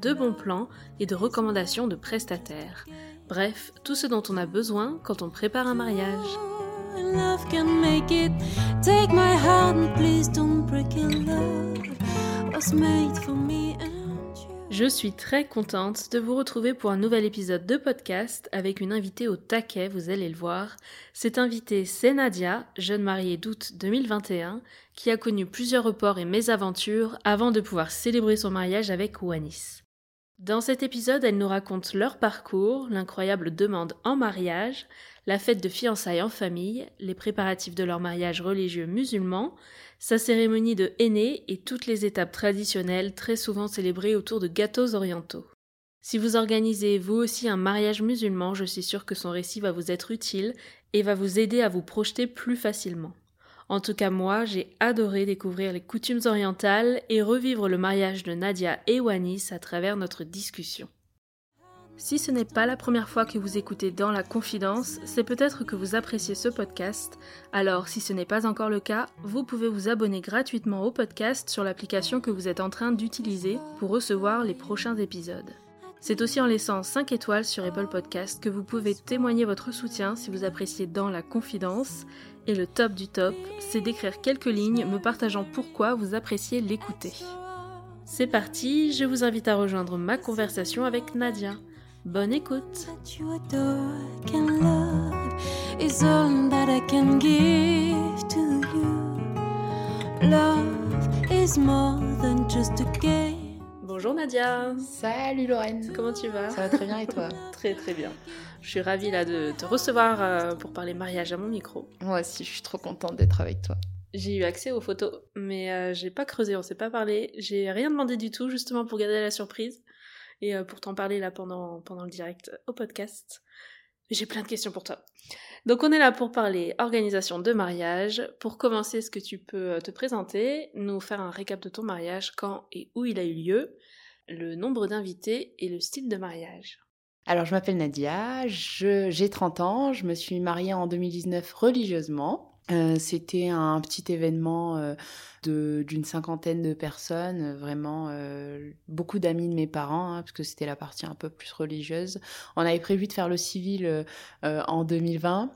de bons plans et de recommandations de prestataires. Bref, tout ce dont on a besoin quand on prépare un mariage. Je suis très contente de vous retrouver pour un nouvel épisode de podcast avec une invitée au taquet, vous allez le voir. Cette invitée, c'est Nadia, jeune mariée d'août 2021, qui a connu plusieurs reports et mésaventures avant de pouvoir célébrer son mariage avec Wanis. Dans cet épisode, elle nous raconte leur parcours, l'incroyable demande en mariage, la fête de fiançailles en famille, les préparatifs de leur mariage religieux musulman, sa cérémonie de aîné et toutes les étapes traditionnelles très souvent célébrées autour de gâteaux orientaux. Si vous organisez vous aussi un mariage musulman, je suis sûre que son récit va vous être utile et va vous aider à vous projeter plus facilement. En tout cas, moi, j'ai adoré découvrir les coutumes orientales et revivre le mariage de Nadia et Wanis à travers notre discussion. Si ce n'est pas la première fois que vous écoutez dans la confidence, c'est peut-être que vous appréciez ce podcast. Alors, si ce n'est pas encore le cas, vous pouvez vous abonner gratuitement au podcast sur l'application que vous êtes en train d'utiliser pour recevoir les prochains épisodes. C'est aussi en laissant 5 étoiles sur Apple Podcast que vous pouvez témoigner votre soutien si vous appréciez dans la confidence. Et le top du top, c'est d'écrire quelques lignes me partageant pourquoi vous appréciez l'écouter. C'est parti, je vous invite à rejoindre ma conversation avec Nadia. Bonne écoute. Love is more than just a game. Bonjour Nadia Salut Lorraine Comment tu vas? Ça va très bien et toi? Très très bien. Je suis ravie là de te recevoir euh, pour parler mariage à mon micro. Moi aussi, je suis trop contente d'être avec toi. J'ai eu accès aux photos, mais euh, j'ai pas creusé, on s'est pas parlé. J'ai rien demandé du tout, justement pour garder la surprise et euh, pour t'en parler là pendant, pendant le direct au podcast. J'ai plein de questions pour toi. Donc on est là pour parler organisation de mariage. Pour commencer, est-ce que tu peux euh, te présenter, nous faire un récap de ton mariage, quand et où il a eu lieu, le nombre d'invités et le style de mariage? Alors, je m'appelle Nadia, j'ai 30 ans, je me suis mariée en 2019 religieusement. Euh, C'était un petit événement euh, de- d'une cinquantaine de personnes, vraiment euh, beaucoup d'amis de mes parents, hein, parce que c'était la partie un peu plus religieuse. On avait prévu de faire le civil en 2020,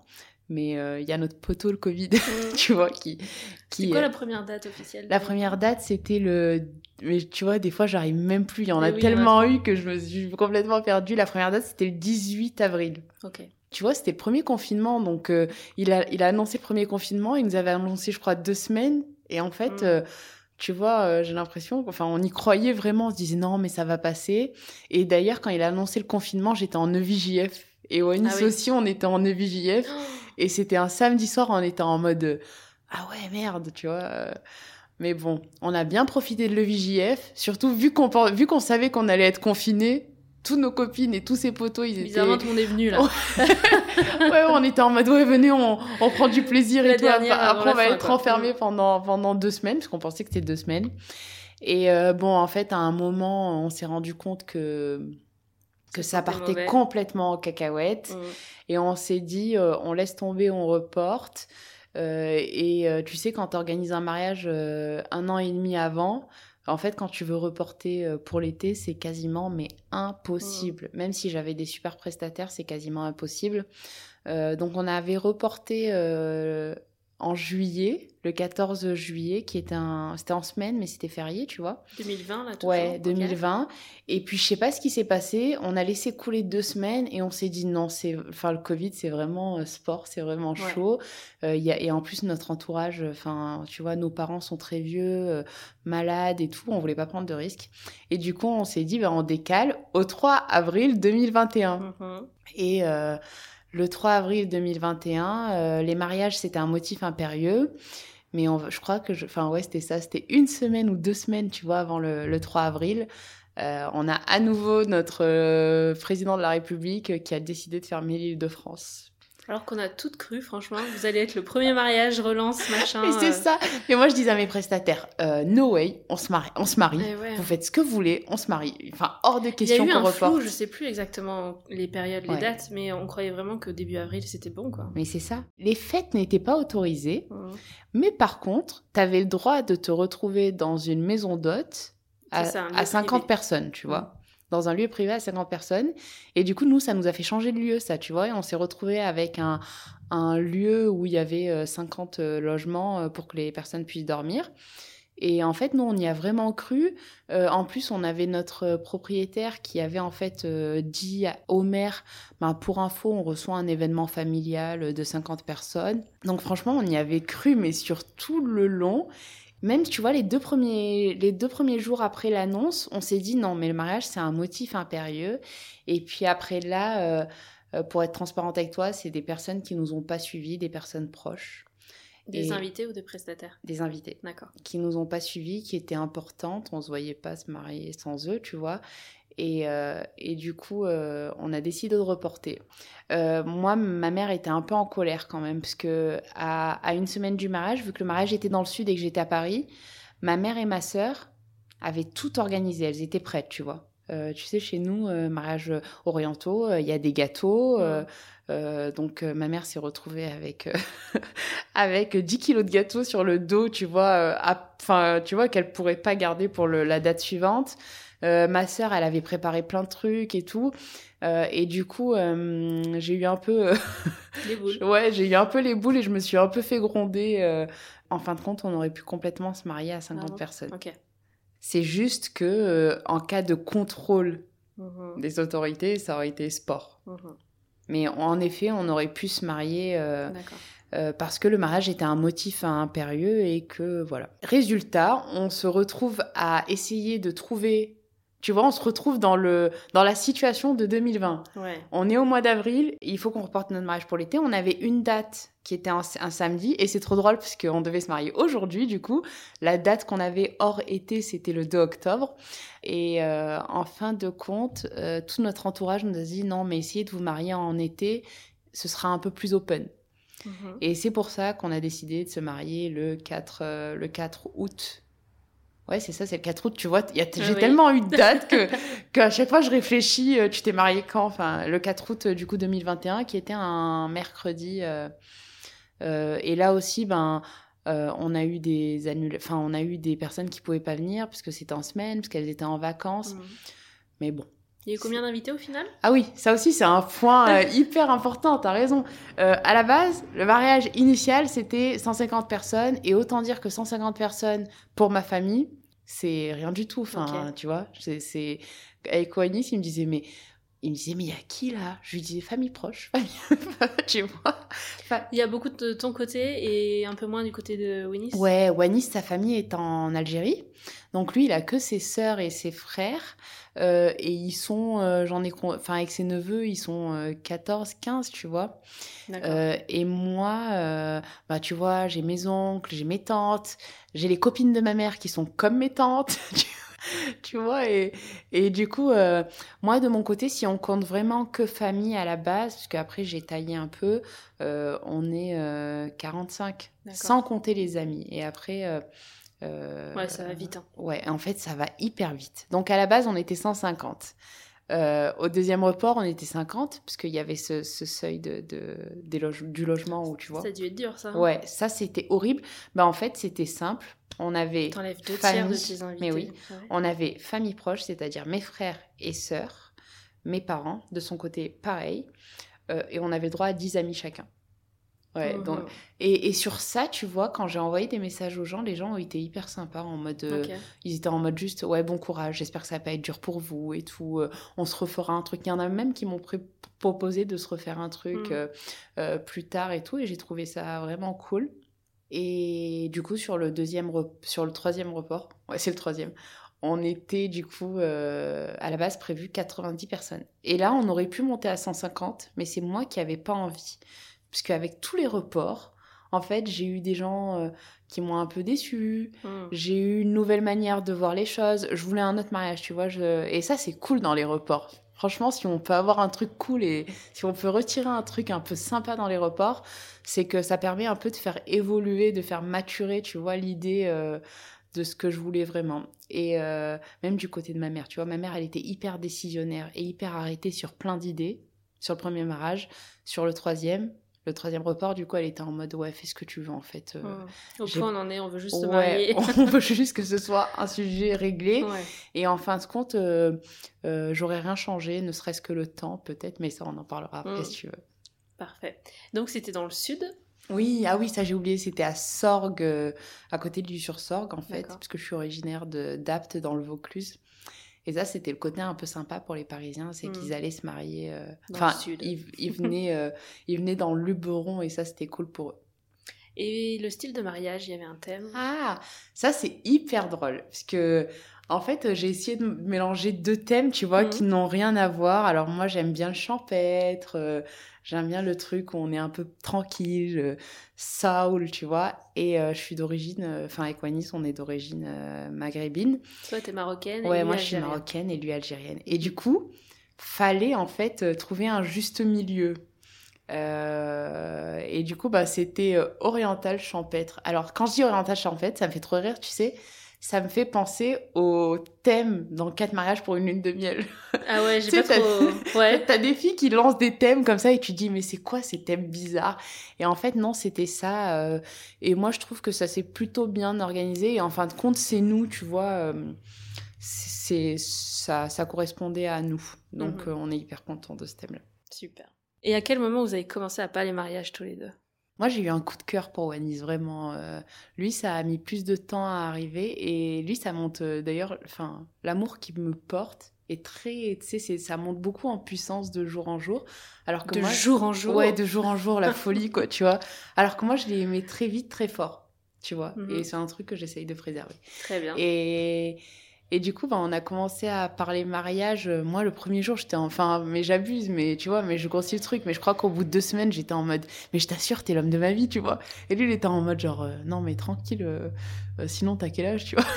mais il y a notre poteau, le Covid, tu vois, qui... C'est quoi la première date officielle La première date, c'était le. Mais tu vois, des fois, j'arrive même plus. Il y en a oui, tellement eu que je me suis complètement perdue. La première date, c'était le 18 avril. Ok. Tu vois, c'était le premier confinement. Donc, euh, il, a, il a annoncé le premier confinement. Il nous avait annoncé, je crois, deux semaines. Et en fait, Mm. euh, tu vois, euh, j'ai l'impression. Enfin, on y croyait vraiment. On se disait non, mais ça va passer. Et d'ailleurs, quand il a annoncé le confinement, j'étais en EVJF. Et au Nice Ah oui. aussi, on était en EVJF. Et c'était un samedi soir, on était en mode ah ouais merde, tu vois. euh. Mais bon, on a bien profité de l'EVJF, surtout vu qu'on vu qu'on savait qu'on allait être confinés. Tous nos copines et tous ses potos, ils étaient. Bizarrement, tout le monde est venu là. ouais, on était en mode ouais, venez, on, on prend du plaisir La et tout. Après, on va fin, être enfermés pendant pendant deux semaines, parce qu'on pensait que c'était deux semaines. Et euh, bon, en fait, à un moment, on s'est rendu compte que que ça partait mauvais. complètement en cacahuète. Mm. Et on s'est dit, euh, on laisse tomber, on reporte. Euh, et tu sais, quand tu organises un mariage un an et demi avant, en fait, quand tu veux reporter euh, pour l'été, c'est quasiment mais impossible. Même si j'avais des super prestataires, c'est quasiment impossible. Euh, donc, on avait reporté euh, en juillet, le 14 juillet, qui était un, c'était en semaine, mais c'était férié, tu vois. 2020 là, toujours. Ouais, ok. 2020. Et puis, je sais pas ce qui s'est passé. On a laissé couler deux semaines et on s'est dit non, c'est, enfin, le Covid, c'est vraiment euh, sport, c'est vraiment Ouais. chaud. Euh, il y a, et en plus, notre entourage, enfin, tu vois, nos parents sont très vieux, euh, malades et tout. On voulait pas prendre de risques. Et du coup, on s'est dit, ben, on décale au 3 avril 2021. Mhm. Et euh, le 3 avril 2021, euh, les mariages, c'était un motif impérieux. Mais je crois que, je- enfin ouais, c'était ça, c'était une semaine ou deux semaines, tu vois, avant le, le 3 avril. Euh, on a à nouveau notre euh, président de la République qui a décidé de fermer l'île de France. Alors qu'on a toutes cru, franchement, vous allez être le premier mariage, relance, machin. Mais c'est euh. ça. Et moi, je disais à mes prestataires, euh, no way, on se marie, on se marie. Eh ouais. Vous faites ce que vous voulez, on se marie. Enfin, hors de Il y a question eu qu'on un reporte. flou, je sais plus exactement les périodes, les Ouais. dates, mais on croyait vraiment que début avril c'était bon quoi. Mais c'est ça. Les fêtes n'étaient pas autorisées, mais par contre, tu avais le droit de te retrouver dans une maison d'hôtes à, ça, un lieu à 50 privé. personnes, tu vois. Dans un lieu privé à 50 personnes. Et du coup, nous, ça nous a fait changer de lieu, ça, tu vois. Et on s'est retrouvé avec un, un lieu où il y avait euh, 50 euh, logements euh, pour que les personnes puissent dormir. Et en fait, nous, on y a vraiment cru. Euh, en plus, on avait notre euh, propriétaire qui avait en fait euh, dit au maire, ben, pour info, on reçoit un événement familial de 50 personnes. Donc franchement, on y avait cru, mais sur tout le long. Même, tu vois, les deux premiers, les deux premiers jours après l'annonce, on s'est dit non, mais le mariage, c'est un motif impérieux. Et puis après là, euh, euh, pour être transparente avec toi, c'est des personnes qui nous ont pas suivis, des personnes proches, Des invités ou des prestataires? des invités D'accord. qui nous ont pas suivis, qui étaient importantes. On se voyait pas se marier sans eux, tu vois. Et, euh, et du coup, euh, on a décidé de reporter. Euh, moi, ma mère était un peu en colère quand même, parce que à, à une semaine du mariage, vu que le mariage était dans le sud et que j'étais à Paris, ma mère et ma sœur avaient tout organisé. Elles étaient prêtes, tu vois. Tu sais, chez nous, mariage orientaux, il y a des gâteaux. donc, ma mère s'est retrouvée avec, avec 10 kilos de gâteaux sur le dos, tu vois, enfin, tu vois, qu'elle pourrait pas garder pour le- la date suivante. Euh, ma sœur, elle avait préparé plein de trucs et tout. Euh, et du coup, euh, j'ai eu un peu, Les boules. ouais, j'ai eu un peu les boules et je me suis un peu fait gronder. En fin de compte, on aurait pu complètement se marier à 50 bon personnes. C'est juste que, en cas de contrôle Mhm. des autorités, ça aurait été sport. Mhm. Mais en effet, on aurait pu se marier euh, euh, parce que le mariage était un motif impérieux et que voilà. Résultat, on se retrouve à essayer de trouver. Tu vois, on se retrouve dans le dans la situation de 2020. Ouais. On est au mois d'avril, il faut qu'on reporte notre mariage pour l'été. On avait une date qui était un, un samedi et c'est trop drôle parce qu'on devait se marier aujourd'hui du coup. La date qu'on avait hors été, c'était le 2 octobre. Et euh, en fin de compte, euh, tout notre entourage nous a dit non, mais essayez de vous marier en été, ce sera un peu plus open. Mhm. Et c'est pour ça qu'on a décidé de se marier le 4, euh, le 4 août. Ouais, c'est ça, c'est le 4 août, tu vois. J'ai Ah oui. tellement eu de dates que qu'à chaque fois je réfléchis, euh, tu t'es marié quand? Enfin, le 4 août euh, du coup 2021, qui était un mercredi. euh, euh, et là aussi, ben, euh, on a eu des annul... enfin, on a eu des personnes qui pouvaient pas venir parce que c'était en semaine, parce qu'elles étaient en vacances. Mhm. Mais bon. Il y a eu combien d'invités au final? Ah oui, ça aussi c'est un point euh, hyper important, t'as raison. Euh, à la base, le mariage initial c'était 150 personnes et autant dire que 150 personnes pour ma famille, c'est rien du tout. Enfin, tu vois, c'est avec Oanis, il me disait mais il me disait mais il y a qui là? Je lui disais famille proche, famille, tu vois. Enfin, Il y a beaucoup de ton côté et un peu moins du côté de Winnie. Ouais, Wanis, sa famille est en Algérie. Donc lui, il a que ses sœurs et ses frères. Euh, et ils sont, euh, j'en ai, enfin avec ses neveux, ils sont euh, 14, 15, tu vois. Euh, et moi, bah tu vois, j'ai mes oncles, j'ai mes tantes, j'ai les copines de ma mère qui sont comme mes tantes. tu- Tu vois, et, et du coup, euh, moi de mon côté, si on compte vraiment que famille à la base, parce qu'après j'ai taillé un peu, euh, on est euh, 45, D'accord. sans compter les amis. Et après, euh, Ouais, ça va vite. hein. Ouais, en fait, ça va hyper vite. Donc, à la base, on était 150. Euh, au deuxième report, on était 50, parce qu'il y avait ce, ce seuil de, de- des loge- du logement où tu vois. Ça a dû être dur ça. hein. Ouais, ça, c'était horrible. Bah, en fait, c'était simple. On avait, deux Famille, tiers de tes invités. mais oui. Ouais. on avait famille proche, c'est-à-dire mes frères et sœurs, mes parents, de son côté, pareil. Euh, et on avait droit à 10 amis chacun. Ouais, donc, et, et sur ça, tu vois, quand j'ai envoyé des messages aux gens, les gens ont été hyper sympas en mode. euh, ils étaient en mode juste, ouais, bon courage, j'espère que ça va pas être dur pour vous et tout. euh, on se refera un truc. Il y en a même qui m'ont proposé de se refaire un truc Mm. euh, plus tard et tout. Et j'ai trouvé ça vraiment cool. Et du coup, sur le deuxième, sur le troisième report, ouais, c'est le troisième, on était du coup euh, à la base prévu 90 personnes. Et là, on aurait pu monter à 150, mais c'est moi qui avais pas envie. Parce qu'avec tous les reports, en fait, j'ai eu des gens euh, qui m'ont un peu déçu. Hmm. J'ai eu une nouvelle manière de voir les choses. Je voulais un autre mariage, tu vois. Je... Et ça, c'est cool dans les reports. Franchement, si on peut avoir un truc cool et si on peut retirer un truc un peu sympa dans les reports, c'est que ça permet un peu de faire évoluer, de faire maturer, tu vois, l'idée euh, de ce que je voulais vraiment. Et euh, même du côté de ma mère, tu vois, ma mère, elle était hyper décisionnaire et hyper arrêtée sur plein d'idées. Sur le premier mariage, sur le troisième. Le troisième report, du coup, elle était en mode ouais, fais ce que tu veux en fait. Euh. Au point on en est, on veut juste se ouais, marier. on veut juste que ce soit un sujet réglé. Ouais. Et en fin de compte, euh, euh, j'aurais rien changé, ne serait-ce que le temps peut-être, mais ça on en parlera après Mm. si tu veux. Parfait. Donc c'était dans le sud? Oui, ah oui, ça j'ai oublié, c'était à Sorgues, euh, à côté du sur-Sorgues en fait, parce que je suis originaire de d'Apt dans le Vaucluse. Et ça, c'était le côté un peu sympa pour les Parisiens, c'est Mm. qu'ils allaient se marier. euh, Enfin, ils, ils venaient, euh, ils venaient dans le Luberon et ça, c'était cool pour eux. Et le style de mariage, il y avait un thème? Ah, ça c'est hyper drôle parce que en fait j'ai essayé de mélanger deux thèmes, tu vois, Mhm. qui n'ont rien à voir. Alors moi j'aime bien le champêtre, euh, j'aime bien le truc où on est un peu tranquille, soul, tu vois. Et euh, je suis d'origine, euh, enfin avec Wanis on est d'origine euh, maghrébine. Toi, t'es marocaine. et Ouais, lui, moi je suis marocaine et lui algérienne. Et du coup, fallait en fait trouver un juste milieu. Euh, et du coup, bah, c'était oriental champêtre. Alors, quand je dis oriental champêtre, ça me fait trop rire, tu sais. Ça me fait penser au thème dans Quatre mariages pour une lune de miel. Ah ouais, j'ai pas trop. Ouais. T'as des filles qui lancent des thèmes comme ça et tu te dis, mais c'est quoi ces thèmes bizarres? Et en fait, non, c'était ça. euh, et moi, je trouve que ça s'est plutôt bien organisé. Et en fin de compte, c'est nous, tu vois. euh, c'est ça, ça correspondait à nous. Donc, Mhm. euh, on est hyper content de ce thème-là. Super. Et à quel moment vous avez commencé à pas les mariages tous les deux? Moi, j'ai eu un coup de cœur pour Wanis, vraiment. euh, lui, ça a mis plus de temps à arriver. Et lui, ça monte euh, d'ailleurs, enfin, l'amour qu'il me porte est très, tu sais, ça monte beaucoup en puissance de jour en jour. Alors que De moi, jour en jour? Ouais, de jour en jour, la folie, quoi, tu vois. Alors que moi, je l'ai aimé très vite, très fort, tu vois. Mhm. Et c'est un truc que j'essaye de préserver. Très bien. Et, et du coup, bah, on a commencé à parler mariage. Euh, Moi, le premier jour, j'étais enfin, mais j'abuse, mais tu vois, mais je grossis le truc. Mais je crois qu'au bout de deux semaines, j'étais en mode, mais je t'assure, t'es l'homme de ma vie, tu vois. Et lui, il était en mode genre, euh, non, mais tranquille, euh, euh, sinon, t'as quel âge, tu vois?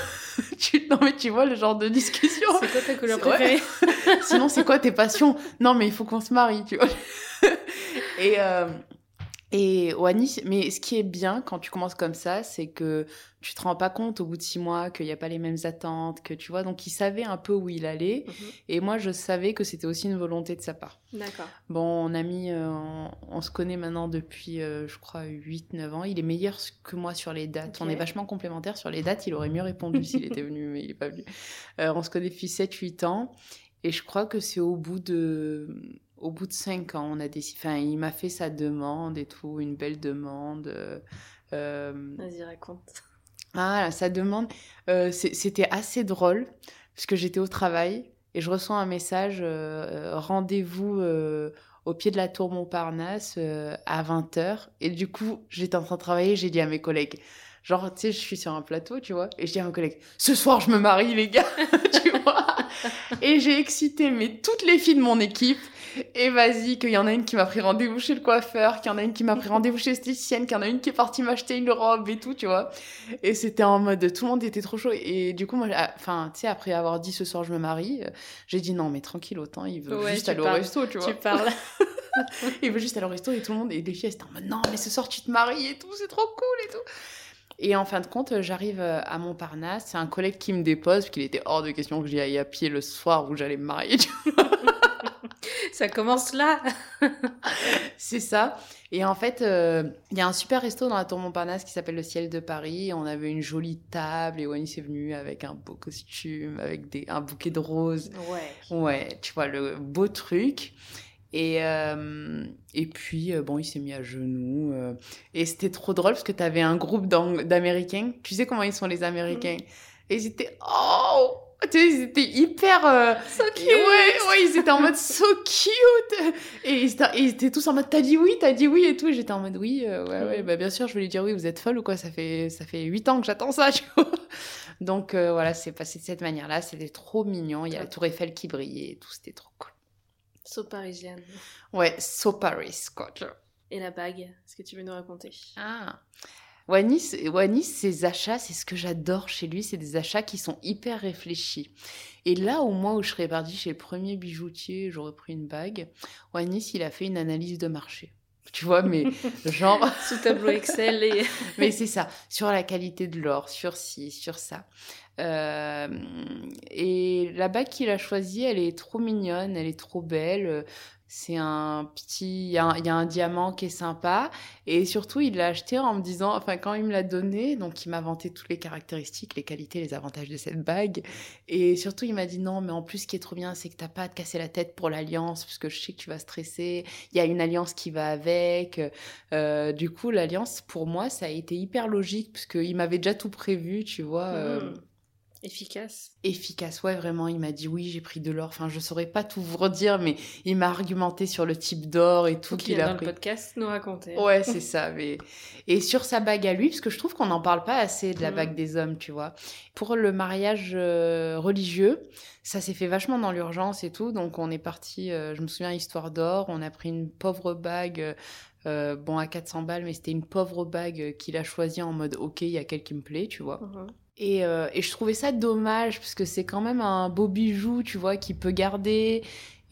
Non, mais tu vois, le genre de discussion. C'est quoi ta couleur préférée? Sinon, c'est quoi tes passions? Non, mais il faut qu'on se marie, tu vois. et, euh, et Wani, mais ce qui est bien quand tu commences comme ça, c'est que tu te rends pas compte au bout de six mois qu'il n'y a pas les mêmes attentes, que tu vois. Donc, il savait un peu où il allait. Mhm. Et moi, je savais que c'était aussi une volonté de sa part. D'accord. Bon, on a mis, euh, on, on se connaît maintenant depuis, euh, je crois, 8-9 ans. Il est meilleur que moi sur les dates. On est vachement complémentaires sur les dates. Il aurait mieux répondu s'il était venu, mais il est pas venu. Euh, on se connaît depuis 7-8 ans. Et je crois que c'est au bout de, au bout de 5 ans, on a décidé. Enfin, il m'a fait sa demande et tout, une belle demande. euh, euh, Vas-y, raconte. ah, sa demande, euh, c'était assez drôle parce que j'étais au travail et je reçois un message euh, rendez-vous au pied de la tour Montparnasse à 20h. Et du coup, j'étais en train de travailler, j'ai dit à mes collègues, genre, tu sais, je suis sur un plateau, tu vois, et je dis à mes collègues, ce soir, je me marie, les gars, tu vois. Et j'ai excité mais toutes les filles de mon équipe. Et vas-y, qu'il y en a une qui m'a pris rendez-vous chez le coiffeur, qu'il y en a une qui m'a pris rendez-vous chez l'esthéticienne, qu'il y en a une qui est partie m'acheter une robe et tout, tu vois. Et c'était en mode, tout le monde était trop chaud. Et du coup, moi, enfin, tu sais, après avoir dit ce soir je me marie, euh, j'ai dit non, mais tranquille, autant, il veut Ouais, juste aller au parles. resto, tu vois. Tu parles. Il veut juste aller au resto et tout le monde, et les filles, elles étaient en mode non, mais ce soir tu te maries et tout, c'est trop cool et tout. Et en fin de compte, euh, j'arrive euh, à Montparnasse, c'est un collègue qui me dépose, parce qu'il était hors de question que j'y aille à pied le soir où j'allais me marier. tu vois. Ça commence là. C'est ça. Et en fait, euh, il y a un super resto dans la tour Montparnasse qui s'appelle le Ciel de Paris. On avait une jolie table et Wani est venu avec un beau costume, avec des, un bouquet de roses. Ouais. Ouais, tu vois, le beau truc. Et, euh, et puis, euh, bon, il s'est mis à genoux. euh, et c'était trop drôle parce que tu avais un groupe d'Américains. Tu sais comment ils sont les Américains? Et ils étaient... Oh Tu sais, ils étaient hyper... euh, So et Ouais, ouais, ils étaient en mode so cute. Et ils étaient, ils étaient tous en mode t'as dit oui, t'as dit oui et tout. Et j'étais en mode oui, euh, ouais, ouais, bah bien sûr, je vais lui dire oui, vous êtes folle ou quoi Ça fait ça fait huit ans que j'attends ça, tu vois. Donc euh, voilà, c'est passé de cette manière-là. C'était trop mignon. Il y a la Tour Eiffel qui brillait et tout, c'était trop cool. So parisienne. Ouais, so Paris, quoi. Et la bague, est-ce que tu veux nous raconter? Ah Wanis, Wanis, ses achats, c'est ce que j'adore chez lui, c'est des achats qui sont hyper réfléchis. Et là, au moins où je serais partie chez le premier bijoutier, j'aurais pris une bague, Wanis, il a fait une analyse de marché. Tu vois, mais genre... Sous tableau Excel et... mais c'est ça, sur la qualité de l'or, sur ci, sur ça. Euh, et la bague qu'il a choisie, elle est trop mignonne, elle est trop belle. C'est un petit, il y, a un diamant qui est sympa. Et surtout, il l'a acheté en me disant, enfin, quand il me l'a donné, donc il m'a vanté toutes les caractéristiques, les qualités, les avantages de cette bague. Et surtout, il m'a dit non, mais en plus, ce qui est trop bien, c'est que t'as pas à te casser la tête pour l'alliance, parce que je sais que tu vas stresser. Il y a une alliance qui va avec. Euh, du coup, l'alliance, pour moi, ça a été hyper logique, parce qu'il m'avait déjà tout prévu, tu vois. Euh, Mmh. Efficace. efficace. Ouais, vraiment, il m'a dit oui, j'ai pris de l'or. Enfin, je saurais pas tout vous redire, mais il m'a argumenté sur le type d'or et tout qu'il a dans pris. le podcast nous raconter. Ouais, c'est ça. Mais... Et sur sa bague à lui, parce que je trouve qu'on n'en parle pas assez de la Mhm. bague des hommes, tu vois. Pour le mariage euh, religieux, ça s'est fait vachement dans l'urgence et tout. Donc on est parti, euh, je me souviens, Histoire d'or, on a pris une pauvre bague. euh, bon, à 400 balles, mais c'était une pauvre bague qu'il a choisie en mode ok, il y a quelle qui me plaît, tu vois. Mhm. Et, euh, et je trouvais ça dommage parce que c'est quand même un beau bijou, tu vois, qu'il peut garder.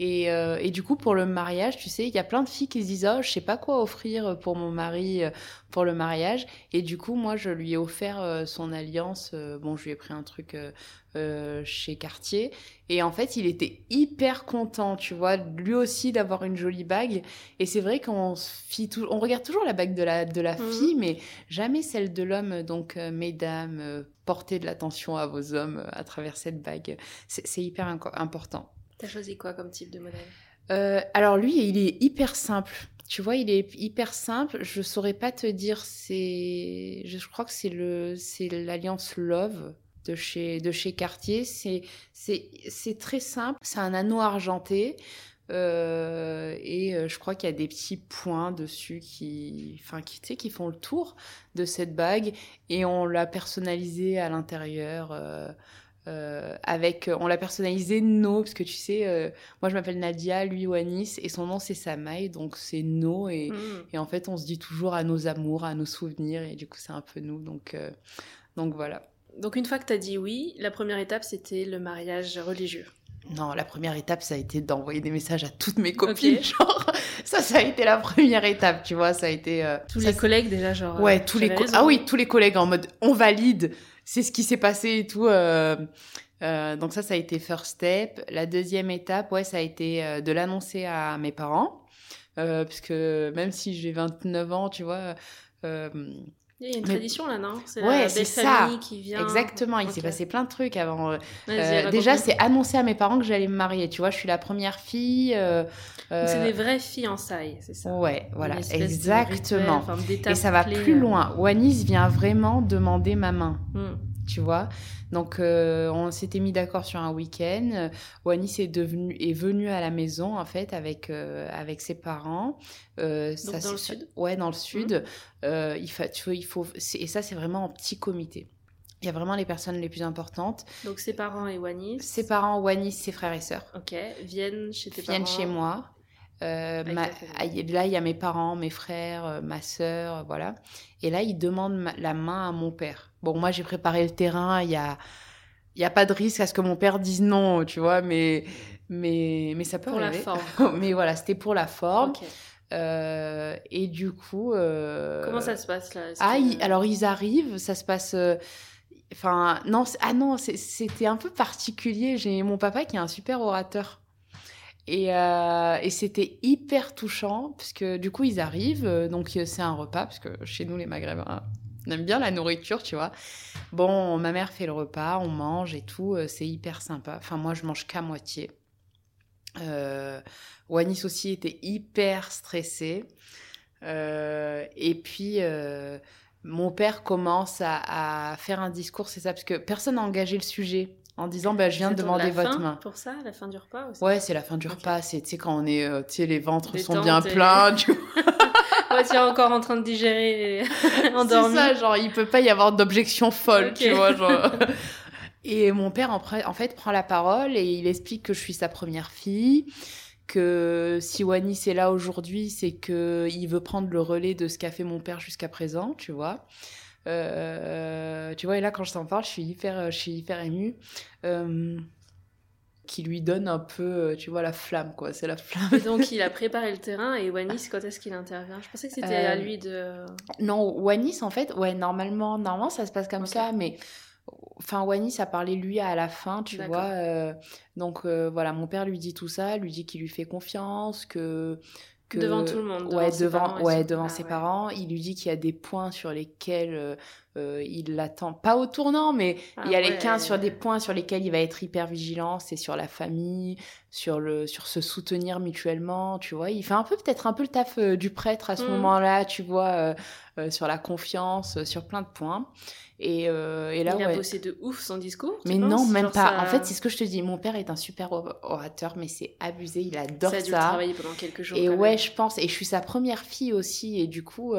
Et, euh, et du coup, pour le mariage, tu sais, il y a plein de filles qui se disent, oh, je sais pas quoi offrir pour mon mari euh, pour le mariage. Et du coup, moi, je lui ai offert euh, son alliance. bon, je lui ai pris un truc euh, chez Cartier. Et en fait, il était hyper content, tu vois, lui aussi d'avoir une jolie bague. Et c'est vrai qu'on on regarde toujours la bague de la, de la Mhm. fille, mais jamais celle de l'homme. Donc, euh, mesdames, portez de l'attention à vos hommes à travers cette bague. C'est hyper important. Choisi quoi comme type de modèle? Euh, alors lui, il est hyper simple. Tu vois, il est hyper simple. Je saurais pas te dire. C'est, je crois que c'est le, c'est l'alliance Love de chez de chez Cartier. C'est c'est très simple. C'est un anneau argenté. Euh, et euh, je crois qu'il y a des petits points dessus qui, enfin, qui, qui font le tour de cette bague. Et on l'a personnalisé à l'intérieur. Euh, avec, on l'a personnalisé No, parce que tu sais, euh, moi je m'appelle Nadia, lui Wanis, et son nom c'est Samaï, donc c'est No, et, Mhm. et en fait on se dit toujours à nos amours, à nos souvenirs, et du coup c'est un peu nous, donc, euh, donc voilà. Donc une fois que t'as dit oui, la première étape c'était le mariage religieux. Non, la première étape ça a été d'envoyer des messages à toutes mes copines, genre, ça ça a été la première étape, tu vois, ça a été... euh, Tous ça, les collègues déjà genre. Ouais, euh, tous les ah oui, tous les collègues en mode on valide, c'est ce qui s'est passé et tout. euh, euh, donc ça, ça a été first step. La deuxième étape, ouais, ça a été euh, de l'annoncer à mes parents, euh, parce même si j'ai 29 ans, tu vois. Il y a une tradition là, non? C'est Ouais, la c'est belle ça. famille qui vient. Exactement, il s'est passé plein de trucs avant. euh, euh, déjà, c'est annoncer à mes parents que j'allais me marier. Tu vois, je suis la première fille. euh, euh, c'est des vraies fiançailles, c'est ça? Ouais, voilà, exactement. rituel, Et ça va clé, plus loin. Wanis vient vraiment demander ma main. Hmm. tu vois. Donc, euh, on s'était mis d'accord sur un week-end. Euh, Wanis est, devenu, est venu à la maison, en fait, avec, euh, avec ses parents. Euh, Donc, dans le sud Ouais, dans le sud. Euh, il fa- tu vois, il faut, et ça, c'est vraiment en petit comité. Il y a vraiment les personnes les plus importantes. Donc ses parents et Wanis, Ses parents, Wanis, ses frères et sœurs, ok, viennent chez tes viennent parents. chez moi. Euh, ma- famille. ah, là, il y a mes parents, mes frères, ma sœur, voilà. Et là, ils demandent ma- la main à mon père. Bon, moi, j'ai préparé le terrain. Il y a, il y a pas de risque à ce que mon père dise non, tu vois, mais, mais, mais ça peut Pour la arriver. forme. mais voilà, c'était pour la forme. Euh, et du coup. euh, Comment ça se passe là? Ah, que- ils- alors ils arrivent, ça se passe. euh, Enfin, non, ah non, c'était un peu particulier. J'ai mon papa qui est un super orateur. Et, euh, et c'était hyper touchant, parce que du coup, ils arrivent, donc c'est un repas, parce que chez nous, les Maghrébins, on aime bien la nourriture, tu vois. Bon, ma mère fait le repas, on mange et tout, euh, c'est hyper sympa. Enfin, moi, je mange qu'à moitié. Euh, Wanis aussi était hyper stressé. Euh, et puis, euh, mon père commence à, à faire un discours, c'est ça, parce que personne n'a engagé le sujet en disant bah, Je viens de demander la votre fin main. Pour ça, la fin du repas aussi Ouais, c'est la fin du Ok. repas. C'est quand on est, tu sais, les ventres sont bien et- pleins. Tu vois. Ouais, tu es encore en train de digérer et C'est endormi. ça, genre, il peut pas y avoir d'objection folle, tu vois. Genre. Et mon père, en fait, prend la parole et il explique que je suis sa première fille, que si Wanis est là aujourd'hui, c'est que il veut prendre le relais de ce qu'a fait mon père jusqu'à présent, tu vois. Euh, tu vois, et là, quand je t'en parle, je suis hyper, je suis hyper émue. Euh, qui lui donne un peu, euh, tu vois, la flamme, quoi. C'est la flamme. Donc, il a préparé le terrain et Wanis, quand est-ce qu'il intervient? Je pensais que c'était à lui de. Non, Wanis, en fait, ouais, normalement, normalement, ça se passe comme ça, mais. Enfin, Wanis a parlé lui à la fin, tu vois. Euh, donc euh, voilà, mon père lui dit tout ça, lui dit qu'il lui fait confiance, que que... devant tout le monde, devant ouais, ses devant, parents ouais, devant Ah, ses ouais. parents. Il lui dit qu'il y a des points sur lesquels euh, il l'attend, pas au tournant, mais il y a Ah les ouais. 15 sur des points sur lesquels il va être hyper vigilant, c'est sur la famille, sur le sur se soutenir mutuellement, tu vois. Il fait un peu peut-être un peu le taf euh, du prêtre à ce Mm. moment-là, tu vois, euh, sur la confiance, sur plein de points. Et, et là, il a bossé de ouf son discours. Mais penses? non, même pas. ça- En fait, c'est ce que je te dis. Mon père est un super or- orateur, mais c'est abusé. Il adore ça a dû ça. travailler pendant quelques jours. Et ouais, même. je pense. Et je suis sa première fille aussi. Et du coup,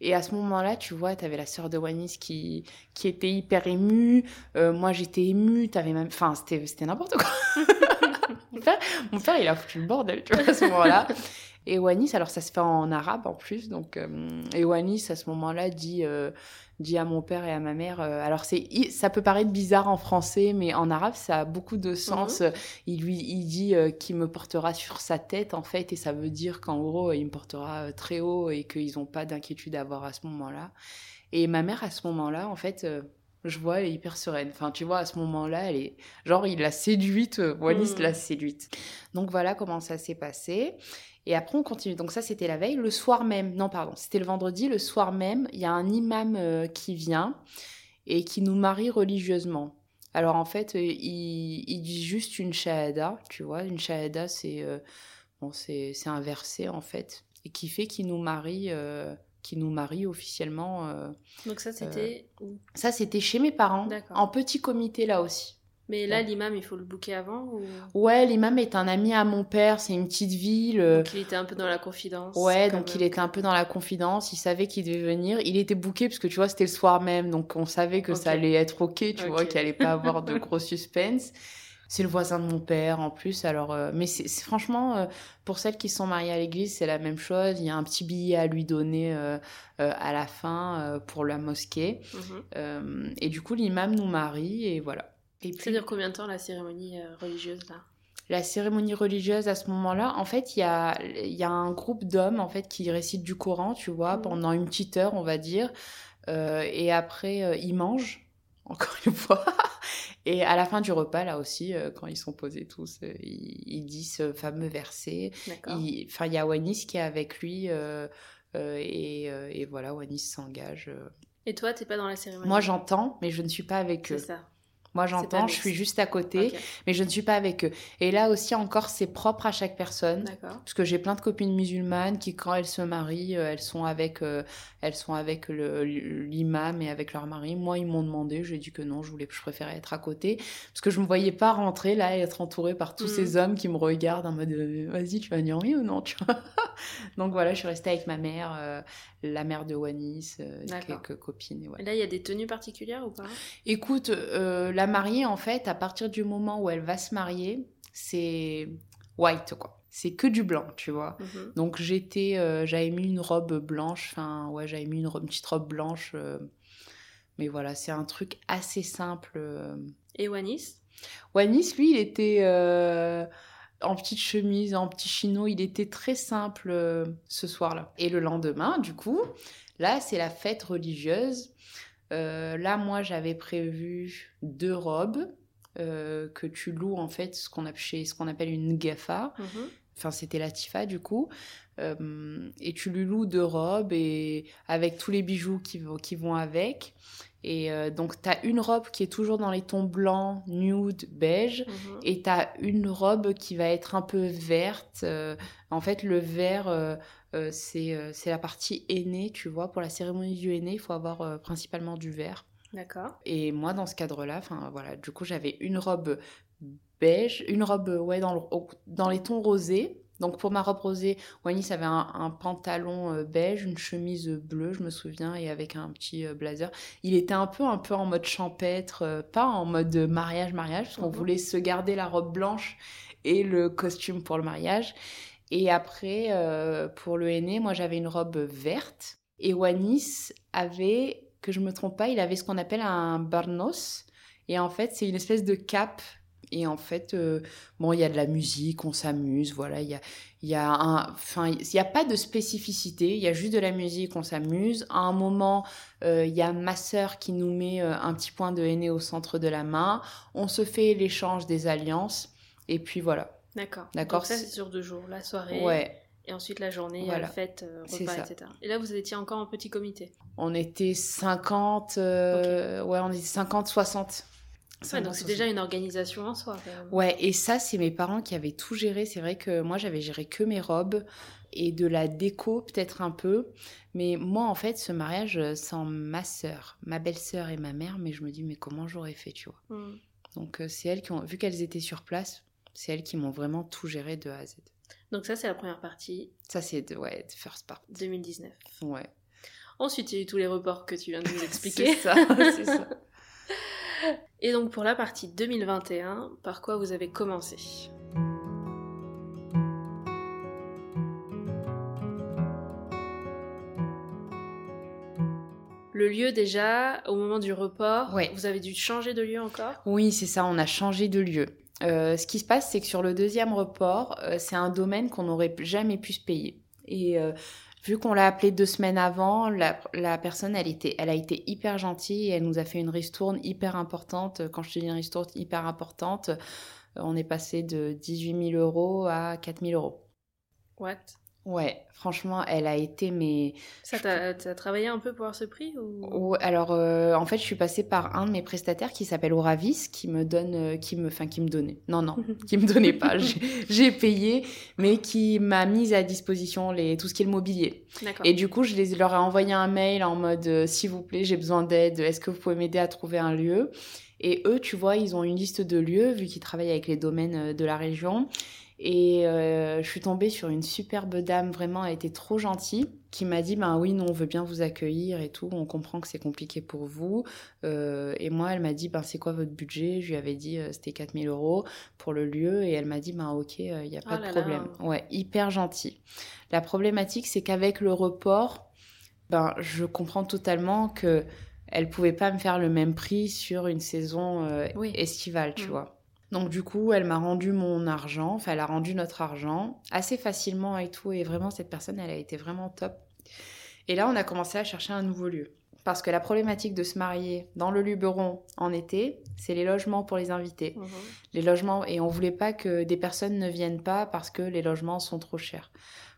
et à ce moment-là, tu vois, t'avais la sœur de Wanis qui, qui était hyper émue. Euh, moi, j'étais émue. T'avais même. Enfin, c'était c'était n'importe quoi. mon, père, mon père, il a foutu le bordel, tu vois, à ce moment-là. Et Wanis, alors ça se fait en arabe en plus. Donc, euh, et Wanis, à ce moment-là, dit. euh, dit à mon père et à ma mère. euh, alors c'est, ça peut paraître bizarre en français, mais en arabe ça a beaucoup de sens. Il lui, il dit euh, qu'il me portera sur sa tête en fait, et ça veut dire qu'en gros il me portera euh, très haut et qu'ils n'ont pas d'inquiétude à avoir à ce moment-là. Et ma mère à ce moment-là, en fait. euh, je vois, elle est hyper sereine. Enfin, tu vois, à ce moment-là, elle est. Genre, il l'a séduite, euh, Wallis Mhm. l'a séduite. Donc voilà comment ça s'est passé. Et après, on continue. Donc ça, c'était la veille. Le soir même, non, pardon, c'était le vendredi. Le soir même, il y a un imam euh, qui vient et qui nous marie religieusement. Alors en fait, euh, il, il dit juste une shahada, tu vois. Une shahada, c'est euh, bon, c'est un verset en fait, et qui fait qu'il nous marie, euh, qui nous marie officiellement. Donc ça, c'était où? Ça, c'était chez mes parents, en petit comité là aussi. Mais là, Ouais. l'imam, il faut le booker avant ou... Ouais, l'imam est un ami à mon père, c'est une petite ville. euh, Donc il était un peu dans la confidence. Ouais, donc même. il était un peu dans la confidence, il savait qu'il devait venir. Il était booké parce que tu vois, c'était le soir même, donc on savait que ça allait être ok, tu vois, qu'il allait pas avoir de gros suspense. C'est le voisin de mon père en plus, alors. euh, mais c'est franchement, euh, pour celles qui sont mariées à l'église, c'est la même chose. Il y a un petit billet à lui donner euh, à la fin pour la mosquée. Euh, et du coup, l'imam nous marie et voilà. Et Ça puis, dure combien de temps la cérémonie euh, religieuse là? La cérémonie religieuse à ce moment-là, en fait, il y a, il y a un groupe d'hommes en fait qui récitent du Coran, tu vois, Mhm. pendant une petite heure, on va dire, Euh, et après euh, ils mangent. Encore une fois. Et à la fin du repas, là aussi, euh, quand ils sont posés tous, ils, ils disent ce fameux verset. Il- Enfin, il y a Wanis qui est avec lui, et, et voilà, Wanis s'engage. Et toi, t'es pas dans la cérémonie? Moi, j'entends, mais je ne suis pas avec C'est eux. ça. Moi, j'entends, je suis juste à côté, mais je ne suis pas avec eux. Et là aussi, encore, c'est propre à chaque personne. Parce que j'ai plein de copines musulmanes qui, quand elles se marient, euh, elles sont avec, euh, elles sont avec l'imam et avec leur mari. Moi, ils m'ont demandé, j'ai dit que non, je voulais, je préférais être à côté, parce que je me voyais pas rentrer là et être entourée par tous Mhm. ces hommes qui me regardent en mode, euh, vas-y, tu vas venir oui ou non, tu vois. Donc voilà, je suis restée avec ma mère, euh, la mère de Wanis, euh, quelques copines. Et là, il y a des tenues particulières ou pas? Écoute, euh, la mariée, en fait, à partir du moment où elle va se marier, c'est white, quoi. C'est que du blanc, tu vois. Mhm. Donc j'étais, euh, j'avais mis une robe blanche, enfin ouais, j'avais mis une, robe- une petite robe blanche. euh, mais voilà, c'est un truc assez simple. euh. Et Wanis? Wanis, lui, il était en petite chemise, en petit chino, il était très simple ce soir-là. Et le lendemain, du coup, là, c'est la fête religieuse. Euh, là, moi, j'avais prévu deux robes euh, que tu loues en fait, ce qu'on appelle, une gefa. Mhm. Enfin, c'était la Tifa du coup. Euh, et tu lui loues deux robes et avec tous les bijoux qui, vont- qui vont avec. Et donc, tu as une robe qui est toujours dans les tons blancs, nude, beige. Mhm. Et tu as une robe qui va être un peu verte. En fait, le vert, euh, euh, c'est la partie aînée, tu vois. Pour la cérémonie du aîné, il faut avoir euh, principalement du vert. D'accord. Et moi, dans ce cadre-là, enfin voilà, du coup, j'avais une robe beige, une robe ouais dans, le- au- dans les tons rosés Donc pour ma robe rosée, Wanis avait un, un pantalon beige, une chemise bleue, je me souviens, et avec un petit blazer. Il était un peu, un peu en mode champêtre, pas en mode mariage, mariage, parce qu'on Mhm. voulait se garder la robe blanche et le costume pour le mariage. Et après, euh, pour le aîné, moi j'avais une robe verte. Et Wanis avait, que je me trompe pas, il avait ce qu'on appelle un barnos. Et en fait, c'est une espèce de cape. Et en fait, euh, bon, il y a de la musique, on s'amuse, voilà. Il y a, y a un, enfin, il n'y a pas de spécificité. Il y a juste de la musique, on s'amuse. À un moment, euh, il y a ma sœur qui nous met un petit point de henné au centre de la main. On se fait l'échange des alliances. Et puis voilà. D'accord. D'accord, Donc ça, c'est- sur deux jours. La soirée. Ouais. Et ensuite la journée, Voilà. la fête, euh, repas, etc. Et là, vous étiez encore en petit comité? On était 50, euh, ouais, on était 50, 60. Ouais, 50, donc c'est 60. déjà une organisation en soi. quand même. Ouais, et ça, c'est mes parents qui avaient tout géré. C'est vrai que moi, j'avais géré que mes robes et de la déco, peut-être un peu. Mais moi, en fait, ce mariage, euh, sans ma sœur, ma belle-sœur et ma mère, mais je me dis, mais comment j'aurais fait, tu vois? Hmm. Donc, euh, c'est elles qui ont, vu qu'elles étaient sur place, c'est elles qui m'ont vraiment tout géré de A à Z. Donc ça, c'est la première partie, Ça, c'est de, ouais, first part. 2019. Ouais. Ensuite, il y a eu tous les reports que tu viens de nous C'est expliquer. ça, c'est ça. Et donc pour la partie 2021, par quoi vous avez commencé? Le lieu déjà, au moment du report, Ouais. vous avez dû changer de lieu encore? Oui, c'est ça, on a changé de lieu. Euh, ce qui se passe, c'est que sur le deuxième report, euh, c'est un domaine qu'on n'aurait jamais pu se payer. Et euh, vu qu'on l'a appelé deux semaines avant, la, personne, elle, a été hyper gentille et elle nous a fait une ristourne hyper importante. Quand je dis une ristourne hyper importante, on est passé de 18 000 euros à 4 000 euros. What? Ouais, franchement, elle a été mais Ça, t'as travaillé un peu pour avoir ce prix ou... Ouais, alors euh, en fait, je suis passée par un de mes prestataires qui s'appelle Oravis, qui me donne, euh, qui me, enfin qui me donnait. Non, non, qui me donnait pas. J'ai- payé, mais qui m'a mise à disposition les tout ce qui est le mobilier. Et du coup, je les leur ai envoyé un mail en mode euh, s'il vous plaît, j'ai besoin d'aide. Est-ce que vous pouvez m'aider à trouver un lieu? Et eux, tu vois, ils ont une liste de lieux vu qu'ils travaillent avec les domaines de la région. Et euh, je suis tombée sur une superbe dame, vraiment, elle était trop gentille, qui m'a dit, ben oui, nous, on veut bien vous accueillir et tout, on comprend que c'est compliqué pour vous. Euh, et moi, elle m'a dit, ben c'est quoi votre budget? Je lui avais dit, euh, c'était 4000 euros pour le lieu, et elle m'a dit, ben ok, il n'y a pas Oh de là. problème. Ouais, hyper gentil. La problématique, c'est qu'avec le report, ben, je comprends totalement que elle pouvait pas me faire le même prix sur une saison euh, Oui. estivale, tu Mm. vois. Donc du coup, elle m'a rendu mon argent, enfin elle a rendu notre argent assez facilement et tout, et vraiment cette personne, elle a été vraiment top. Et là, on a commencé à chercher un nouveau lieu. Parce que la problématique de se marier dans le Luberon en été, c'est les logements pour les invités. Mhm. Les logements, et on voulait pas que des personnes ne viennent pas parce que les logements sont trop chers.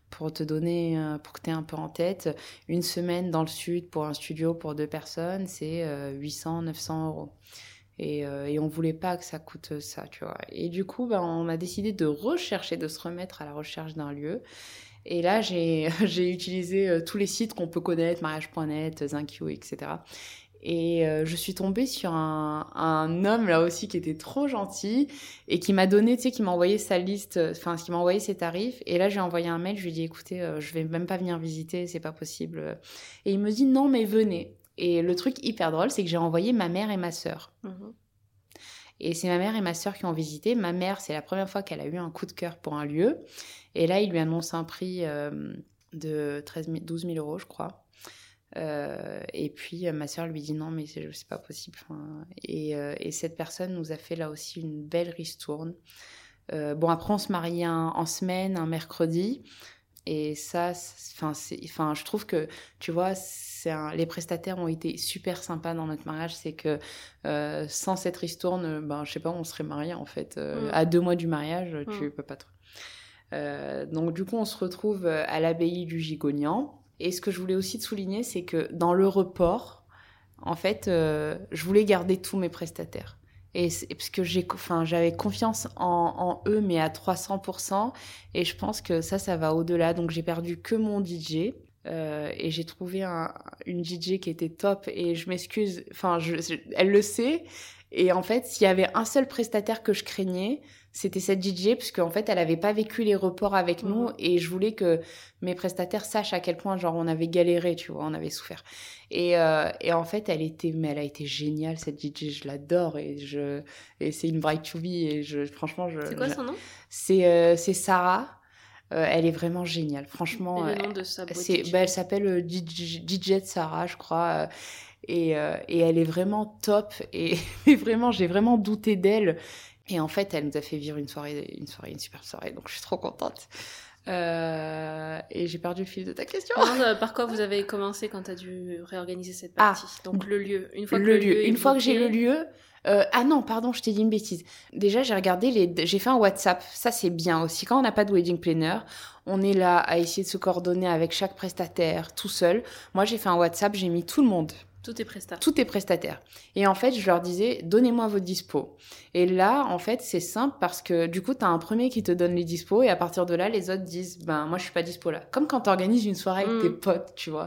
Pour te donner, euh, pour que tu aies un peu en tête, une semaine dans le sud pour un studio pour deux personnes, c'est euh, 800, 900 euros. Et, euh, et on voulait pas que ça coûte ça, tu vois. Et du coup, ben, on a décidé de rechercher, de se remettre à la recherche d'un lieu. Et là, j'ai utilisé euh, tous les sites qu'on peut connaître, mariage.net, Zinkio, etc. Et euh, je suis tombée sur un, homme là aussi qui était trop gentil et qui m'a donné, tu sais, qui m'a envoyé sa liste, enfin, qui m'a envoyé ses tarifs. Et là, j'ai envoyé un mail, je lui ai dit, écoutez, euh, je vais même pas venir visiter, c'est pas possible. Et il me dit, non, mais venez. Et le truc hyper drôle, c'est que j'ai envoyé ma mère et ma sœur. Mhm. Et c'est ma mère et ma sœur qui ont visité. Ma mère, c'est la première fois qu'elle a eu un coup de cœur pour un lieu. Et là, il lui annonce un prix euh, de 13 000 12 000 euros, je crois. Euh, et puis euh, ma sœur lui dit non, mais c'est pas possible. Enfin, et, et cette personne nous a fait là aussi une belle ristourne. Bon, après, on se marie un- en semaine, un mercredi. Et ça, enfin, je trouve que, tu vois, un- les prestataires ont été super sympas dans notre mariage. C'est que euh, sans cette ristourne, ben, je sais pas, on serait mariés en fait. Euh, Mm. À deux mois du mariage, tu Mm. peux pas trop. Euh, donc du coup, on se retrouve à l'abbaye du Gigognan. Et ce que je voulais aussi te souligner, c'est que dans le report, en fait, je voulais garder tous mes prestataires. Et parce que j'ai, j'avais confiance en, eux, mais à 300%. Et je pense que ça, ça va au-delà. Donc j'ai perdu que mon DJ. euh, et j'ai trouvé un- une DJ qui était top. Et je m'excuse, enfin, elle le sait. Et en fait, s'il y avait un seul prestataire que je craignais, c'était cette DJ, puisque en fait, elle avait pas vécu les reports avec nous, Mhm. et je voulais que mes prestataires sachent à quel point, genre, on avait galéré, tu vois, on avait souffert. Et, euh, et en fait, elle était, mais elle a été géniale, cette DJ, je l'adore, et je, et c'est une bright to be, et je, franchement, je. C'est quoi je- son nom? C'est, euh, c'est Sarah. Euh, elle est vraiment géniale, franchement. Et le nom de sa c'est, bah, elle s'appelle DJ, DJ de Sarah, je crois. et, et elle est vraiment top. Et, et vraiment, j'ai vraiment douté d'elle. Et en fait, elle nous a fait vivre une soirée, une soirée, une super soirée. Donc, je suis trop contente. Euh, et j'ai perdu le fil de ta question. Par quoi vous avez commencé quand tu as dû réorganiser cette Ah. partie? Donc le lieu. Une fois que le le, lieu. est Une fois que j'ai le lieu. euh, ah non, pardon, je t'ai dit une bêtise. Déjà, j'ai regardé les. J'ai fait un WhatsApp. Ça, c'est bien aussi. Quand on n'a pas de wedding planner, on est là à essayer de se coordonner avec chaque prestataire tout seul. Moi, j'ai fait un WhatsApp. J'ai mis tout le monde. Tout est presta. Tout est prestataire. Et en fait, je leur disais, donnez-moi vos dispos. Et là, en fait, c'est simple parce que du coup, tu as un premier qui te donne les dispos et à partir de là, les autres disent, ben, moi, je suis pas dispo là. Comme quand tu organises une soirée avec Mm. tes potes, tu vois.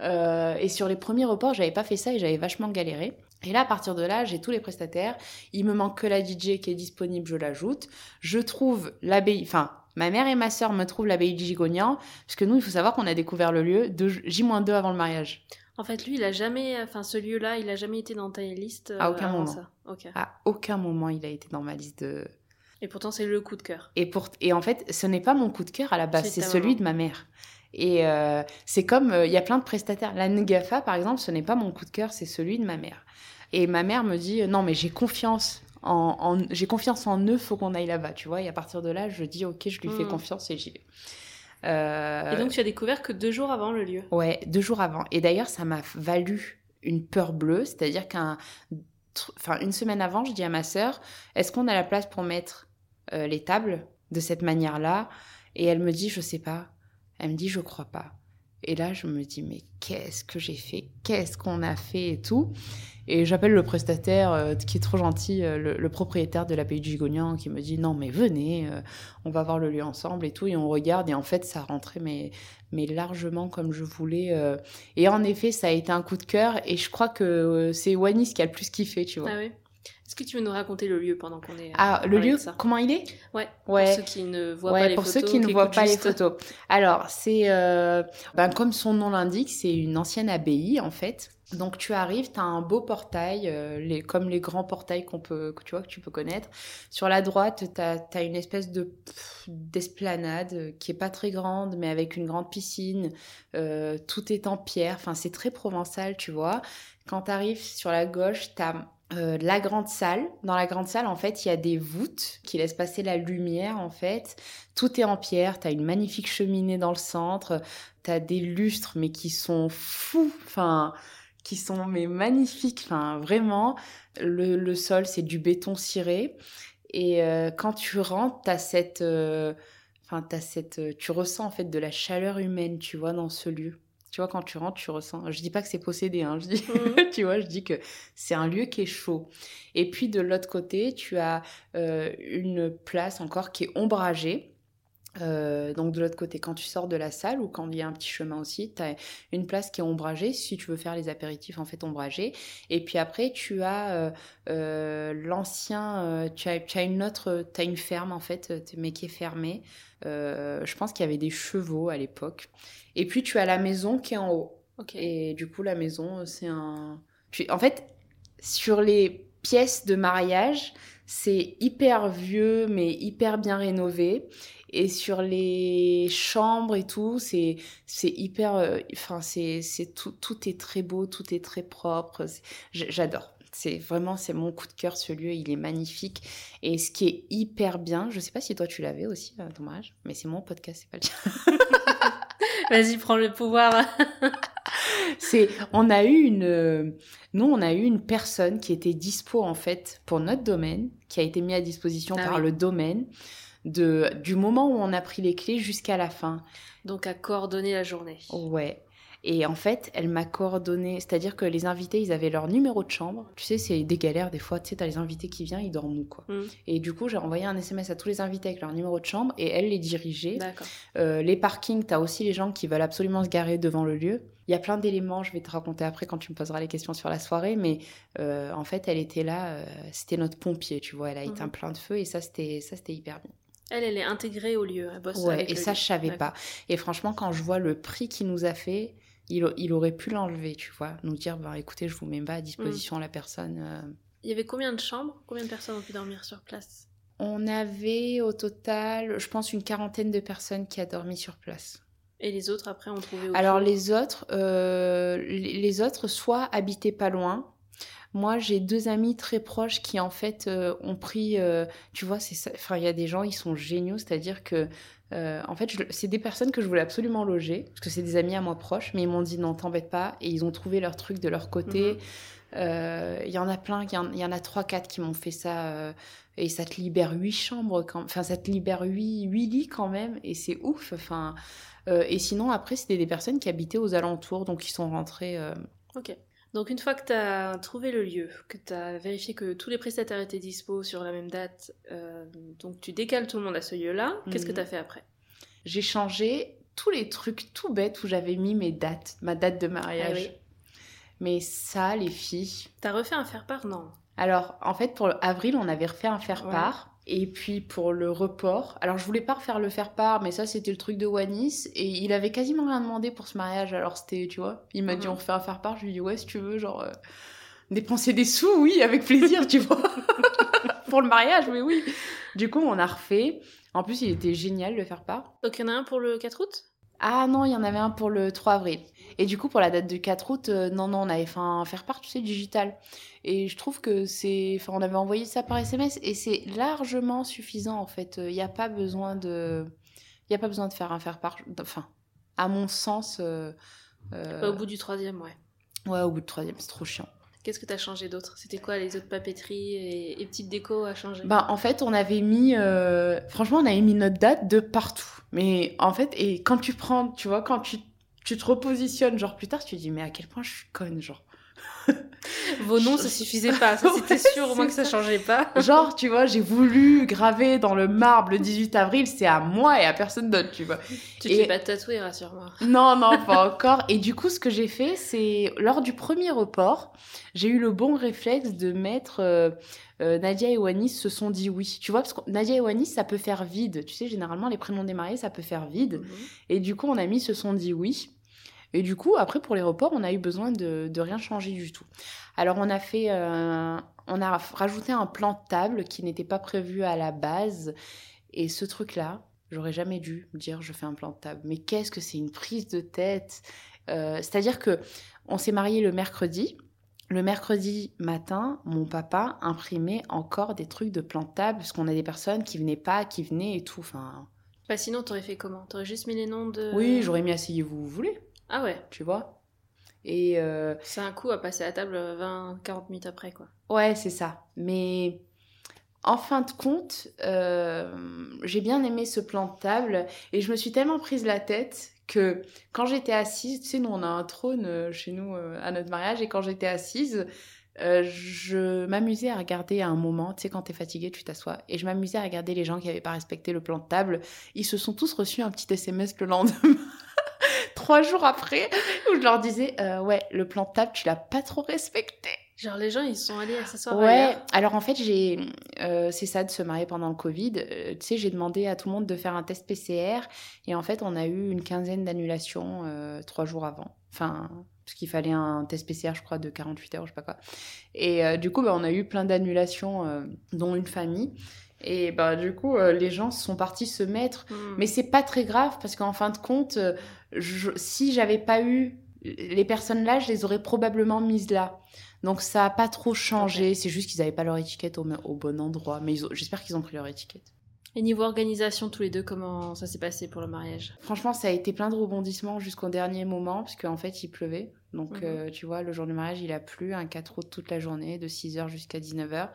Euh, et sur les premiers reports, j'avais pas fait ça et j'avais vachement galéré. Et là, à partir de là, j'ai tous les prestataires. Il me manque que la DJ qui est disponible, je l'ajoute. Je trouve l'abbaye, enfin, ma mère et ma sœur me trouvent l'abbaye du Gigognan, parce que nous, il faut savoir qu'on a découvert le lieu de J-2 avant le mariage. En fait, lui, il a jamais, enfin, ce lieu-là, il a jamais été dans ta liste. À euh, aucun avant moment. Ça. À aucun moment, il a été dans ma liste de, Et pourtant, c'est le coup de cœur. Et, pour... et en fait, ce n'est pas mon coup de cœur à la base, C'est celui maman. de ma mère. Et euh, c'est comme, euh, il y a plein de prestataires. La Negafa, par exemple, ce n'est pas mon coup de cœur, c'est celui de ma mère. Et ma mère me dit, euh, non, mais j'ai confiance en, en- j'ai confiance en eux, faut qu'on aille là-bas, tu vois. Et à partir de là, je dis, ok, je lui fais Mm. confiance et j'y vais. Euh, Et donc, tu as découvert que deux jours avant le lieu. Ouais, deux jours avant. Et d'ailleurs, ça m'a valu une peur bleue, c'est-à-dire qu'un, enfin, une semaine avant, je dis à ma sœur, est-ce qu'on a la place pour mettre les tables de cette manière-là? Et elle me dit, je sais pas. Elle me dit, je crois pas. Et là, je me dis, mais qu'est-ce que j'ai fait? Qu'est-ce qu'on a fait et tout? Et j'appelle le prestataire euh, qui est trop gentil, euh, le, propriétaire de la Pays du Gigognan, qui me dit, non, mais venez, euh, on va voir le lieu ensemble et tout. Et on regarde, et en fait, ça rentrait, mais, mais largement comme je voulais. Et en effet, ça a été un coup de cœur. Et je crois que c'est Wanis qui a le plus kiffé, tu vois. Ah oui. Est-ce que tu veux nous raconter le lieu pendant qu'on est. Ah, à le lieu, ça comment il est? Ouais. Ouais. Pour ceux qui ne voient Ouais, pas les pour photos. ceux qui ne voient écoutent pas les juste- photos. Alors, c'est, euh, ben, comme son nom l'indique, c'est une ancienne abbaye, en fait. Donc, tu arrives, tu as un beau portail, euh, les, comme les grands portails qu'on peut, que tu vois, que tu peux connaître. Sur la droite, tu as, une espèce de d'esplanade euh, qui est pas très grande, mais avec une grande piscine. Euh, tout est en pierre. Enfin, c'est très provençal, tu vois. Quand tu arrives sur la gauche, tu as euh, la grande salle. Dans la grande salle, en fait, il y a des voûtes qui laissent passer la lumière, en fait. Tout est en pierre. Tu as une magnifique cheminée dans le centre. Tu as des lustres, mais qui sont fous. Enfin, qui sont mais magnifiques. Enfin, vraiment. Le, le sol, c'est du béton ciré. Et euh, quand tu rentres, tu as cette. euh, Enfin, t'as cette, euh, tu ressens en fait de la chaleur humaine, tu vois, dans ce lieu. Tu vois, quand tu rentres, tu ressens. Je dis pas que c'est possédé, hein, je dis, Mhm. tu vois, je dis que c'est un lieu qui est chaud. Et puis de l'autre côté, tu as euh, une place encore qui est ombragée. Euh, donc de l'autre côté, quand tu sors de la salle ou quand il y a un petit chemin aussi, tu as une place qui est ombragée si tu veux faire les apéritifs en fait ombragés. Et puis après, tu as euh, euh, l'ancien, tu, as, tu as une autre, tu as une ferme en fait, mais qui est fermée. Je pense qu'il y avait des chevaux à l'époque. Et puis tu as la maison qui est en haut. Et du coup, la maison, c'est un. tu- En fait, sur les pièces de mariage, c'est hyper vieux, mais hyper bien rénové. Et sur les chambres et tout, c'est hyper. euh, Enfin, c'est tout, tout est très beau, tout est très propre. J'adore. C'est vraiment, c'est mon coup de cœur, ce lieu, il est magnifique. Et ce qui est hyper bien, je sais pas si toi tu l'avais aussi ton mariage, mais c'est mon podcast, c'est pas le tien. Vas-y, prends le pouvoir. C'est, on a eu une, euh, nous, on a eu une personne qui était dispo en fait pour notre domaine, qui a été mis à disposition Ah par oui. le domaine, de, du moment où on a pris les clés jusqu'à la fin. Donc, à coordonner la journée. Ouais. Et en fait, elle m'a coordonné, c'est-à-dire que les invités, ils avaient leur numéro de chambre. Tu sais, c'est des galères des fois. Tu sais, t'as les invités qui viennent, ils dorment où, quoi. Mm. Et du coup, j'ai envoyé un SMS à tous les invités avec leur numéro de chambre et elle les dirigeait. Euh, les parkings, t'as aussi les gens qui veulent absolument se garer devant le lieu. Il y a plein d'éléments, je vais te raconter après quand tu me poseras les questions sur la soirée, mais euh, en fait, elle était là, euh, c'était notre pompier, tu vois, elle a Mhm. éteint plein de feux et ça, c'était hyper bien. Elle, elle est intégrée au lieu. Elle bosse Ouais, avec et ça, lieu. je savais pas. Et franchement, quand je vois le prix qu'il nous a fait, il, il aurait pu l'enlever, tu vois, nous dire, bah, écoutez, je vous mets pas à disposition la personne. euh. Il y avait combien de chambres? Combien de personnes ont pu dormir sur place? On avait au total, je pense, une quarantaine de personnes qui a dormi sur place. Et les autres, après, ont trouvé autour Alors les autres, euh, les autres, soit habitaient pas loin. Moi, j'ai deux amis très proches qui en fait euh, ont pris, euh, tu vois, c'est ça. Enfin, il y a des gens, ils sont géniaux, c'est-à-dire que, euh, en fait, c'est des personnes que je voulais absolument loger parce que c'est des amis à moi proches, mais ils m'ont dit non, t'embête pas, et ils ont trouvé leur truc de leur côté. Mhm. Euh, Il y en a plein, il y en, il y en a trois, quatre qui m'ont fait ça, euh, et ça te libère huit chambres, quand, enfin, ça te libère huit, huit lits quand même, et c'est ouf. Enfin, et sinon, après, c'était des personnes qui habitaient aux alentours, donc ils sont rentrés. Ok. Donc une fois que tu as trouvé le lieu, que tu as vérifié que tous les prestataires étaient dispo sur la même date, euh, donc tu décales tout le monde à ce lieu-là, qu'est-ce que Mhm. tu as fait après? J'ai changé tous les trucs tout bêtes où j'avais mis mes dates, ma date de Ah mariage. oui. Mais ça, les filles. T'as refait un faire-part? Non. Alors, en fait, pour avril, on avait refait un faire-part. Et puis pour le report, alors je voulais pas refaire le faire-part, mais ça c'était le truc de Wanis. Et il avait quasiment rien demandé pour ce mariage, alors c'était, tu vois, il m'a dit Mhm. on refait un faire-part. Je lui ai dit ouais, si tu veux, genre euh, dépenser des sous, oui, avec plaisir, tu vois. pour le mariage, mais oui. Du coup, on a refait. En plus, il était génial le faire-part. Donc il y en a un pour le 4 août? Ah non, il y en avait un pour le 3 avril. Et du coup, pour la date du 4 août, euh, non, non, on avait fait un faire-part, tu sais, digital. Et je trouve que c'est... Enfin, on avait envoyé ça par SMS et c'est largement suffisant, en fait. Il n'y a pas besoin de... Il n'y a pas besoin de faire un faire-part. Enfin, à mon sens... euh, euh, Au bout du troisième, ouais. Ouais, au bout de troisième, c'est trop chiant. Qu'est-ce que t'as changé d'autre? C'était quoi les autres papeteries et, et petites décos à changer? Ben, en fait, on avait mis... euh, Franchement, on avait mis notre date de partout. Mais en fait, et quand tu prends... Tu vois, quand tu, tu te repositionnes, genre, plus tard, tu te dis, mais à quel point je suis conne, genre. Vos noms, ça suffisait pas. Ça, c'était Ouais, sûr au moins que ça changeait pas. Genre, tu vois, j'ai voulu graver dans le marbre le 18 avril, c'est à moi et à personne d'autre, tu vois. Tu te Et- fais pas tatouer, rassure-moi. Non, non, pas encore. Et du coup, ce que j'ai fait, c'est lors du premier report, j'ai eu le bon réflexe de mettre euh, euh, Nadia et Wanis se sont dit oui. Tu vois, parce que Nadia et Wanis, ça peut faire vide. Tu sais, généralement, les prénoms des mariés, ça peut faire vide. Mhm. Et du coup, on a mis se sont dit oui. Et du coup, après, pour les reports, on a eu besoin de, de rien changer du tout. Alors, on a fait, euh, on a rajouté un plan de table qui n'était pas prévu à la base. Et ce truc-là, j'aurais jamais dû me dire je fais un plan de table. Mais qu'est-ce que c'est une prise de tête Euh, C'est-à-dire que on s'est marié le mercredi. Le mercredi matin, mon papa imprimait encore des trucs de plan de table parce qu'on a des personnes qui venaient pas, qui venaient et tout. Enfin, Bah sinon, t'aurais fait comment? T'aurais juste mis les noms de... oui, j'aurais mis asseyez-vous, vous voulez, Ah ouais, tu vois? Et euh, c'est un coup à passer à table 20-40 minutes après, quoi. ouais, c'est ça. Mais en fin de compte, euh, j'ai bien aimé ce plan de table et je me suis tellement prise la tête que quand j'étais assise, tu sais, nous on a un trône euh, chez nous euh, à notre mariage et quand j'étais assise, euh, je m'amusais à regarder à un moment, tu sais, quand t'es fatigué, tu t'assois, et je m'amusais à regarder les gens qui n'avaient pas respecté le plan de table. Ils se sont tous reçus un petit SMS le lendemain, trois jours après, où je leur disais, euh, ouais, le plan table, tu l'as pas trop respecté. Genre les gens, ils sont allés s'asseoir Ouais, ailleurs. alors en fait, j'ai, euh, c'est ça de se marier pendant le Covid. Euh, tu sais, j'ai demandé à tout le monde de faire un test PCR et en fait, on a eu une quinzaine d'annulations euh, trois jours avant. Enfin, parce qu'il fallait un test PCR, je crois, de 48 heures, je sais pas quoi. Et du coup, bah, on a eu plein d'annulations, dont une famille. Et bah, du coup, euh, les gens sont partis se mettre Hmm. mais c'est pas très grave parce qu'en fin de compte, euh, je- si j'avais pas eu les personnes là, je les aurais probablement mises là. Donc ça a pas trop changé. C'est juste qu'ils avaient pas leur étiquette au, au bon endroit. Mais j'espère qu'ils ont pris leur étiquette. Et niveau organisation, tous les deux, comment ça s'est passé pour le mariage? Franchement, ça a été plein de rebondissements jusqu'au dernier moment parce qu'en fait, il pleuvait. Donc Mhm. euh, tu vois, le jour du mariage, il a plu un 4 août toute la journée, de 6h jusqu'à 19h.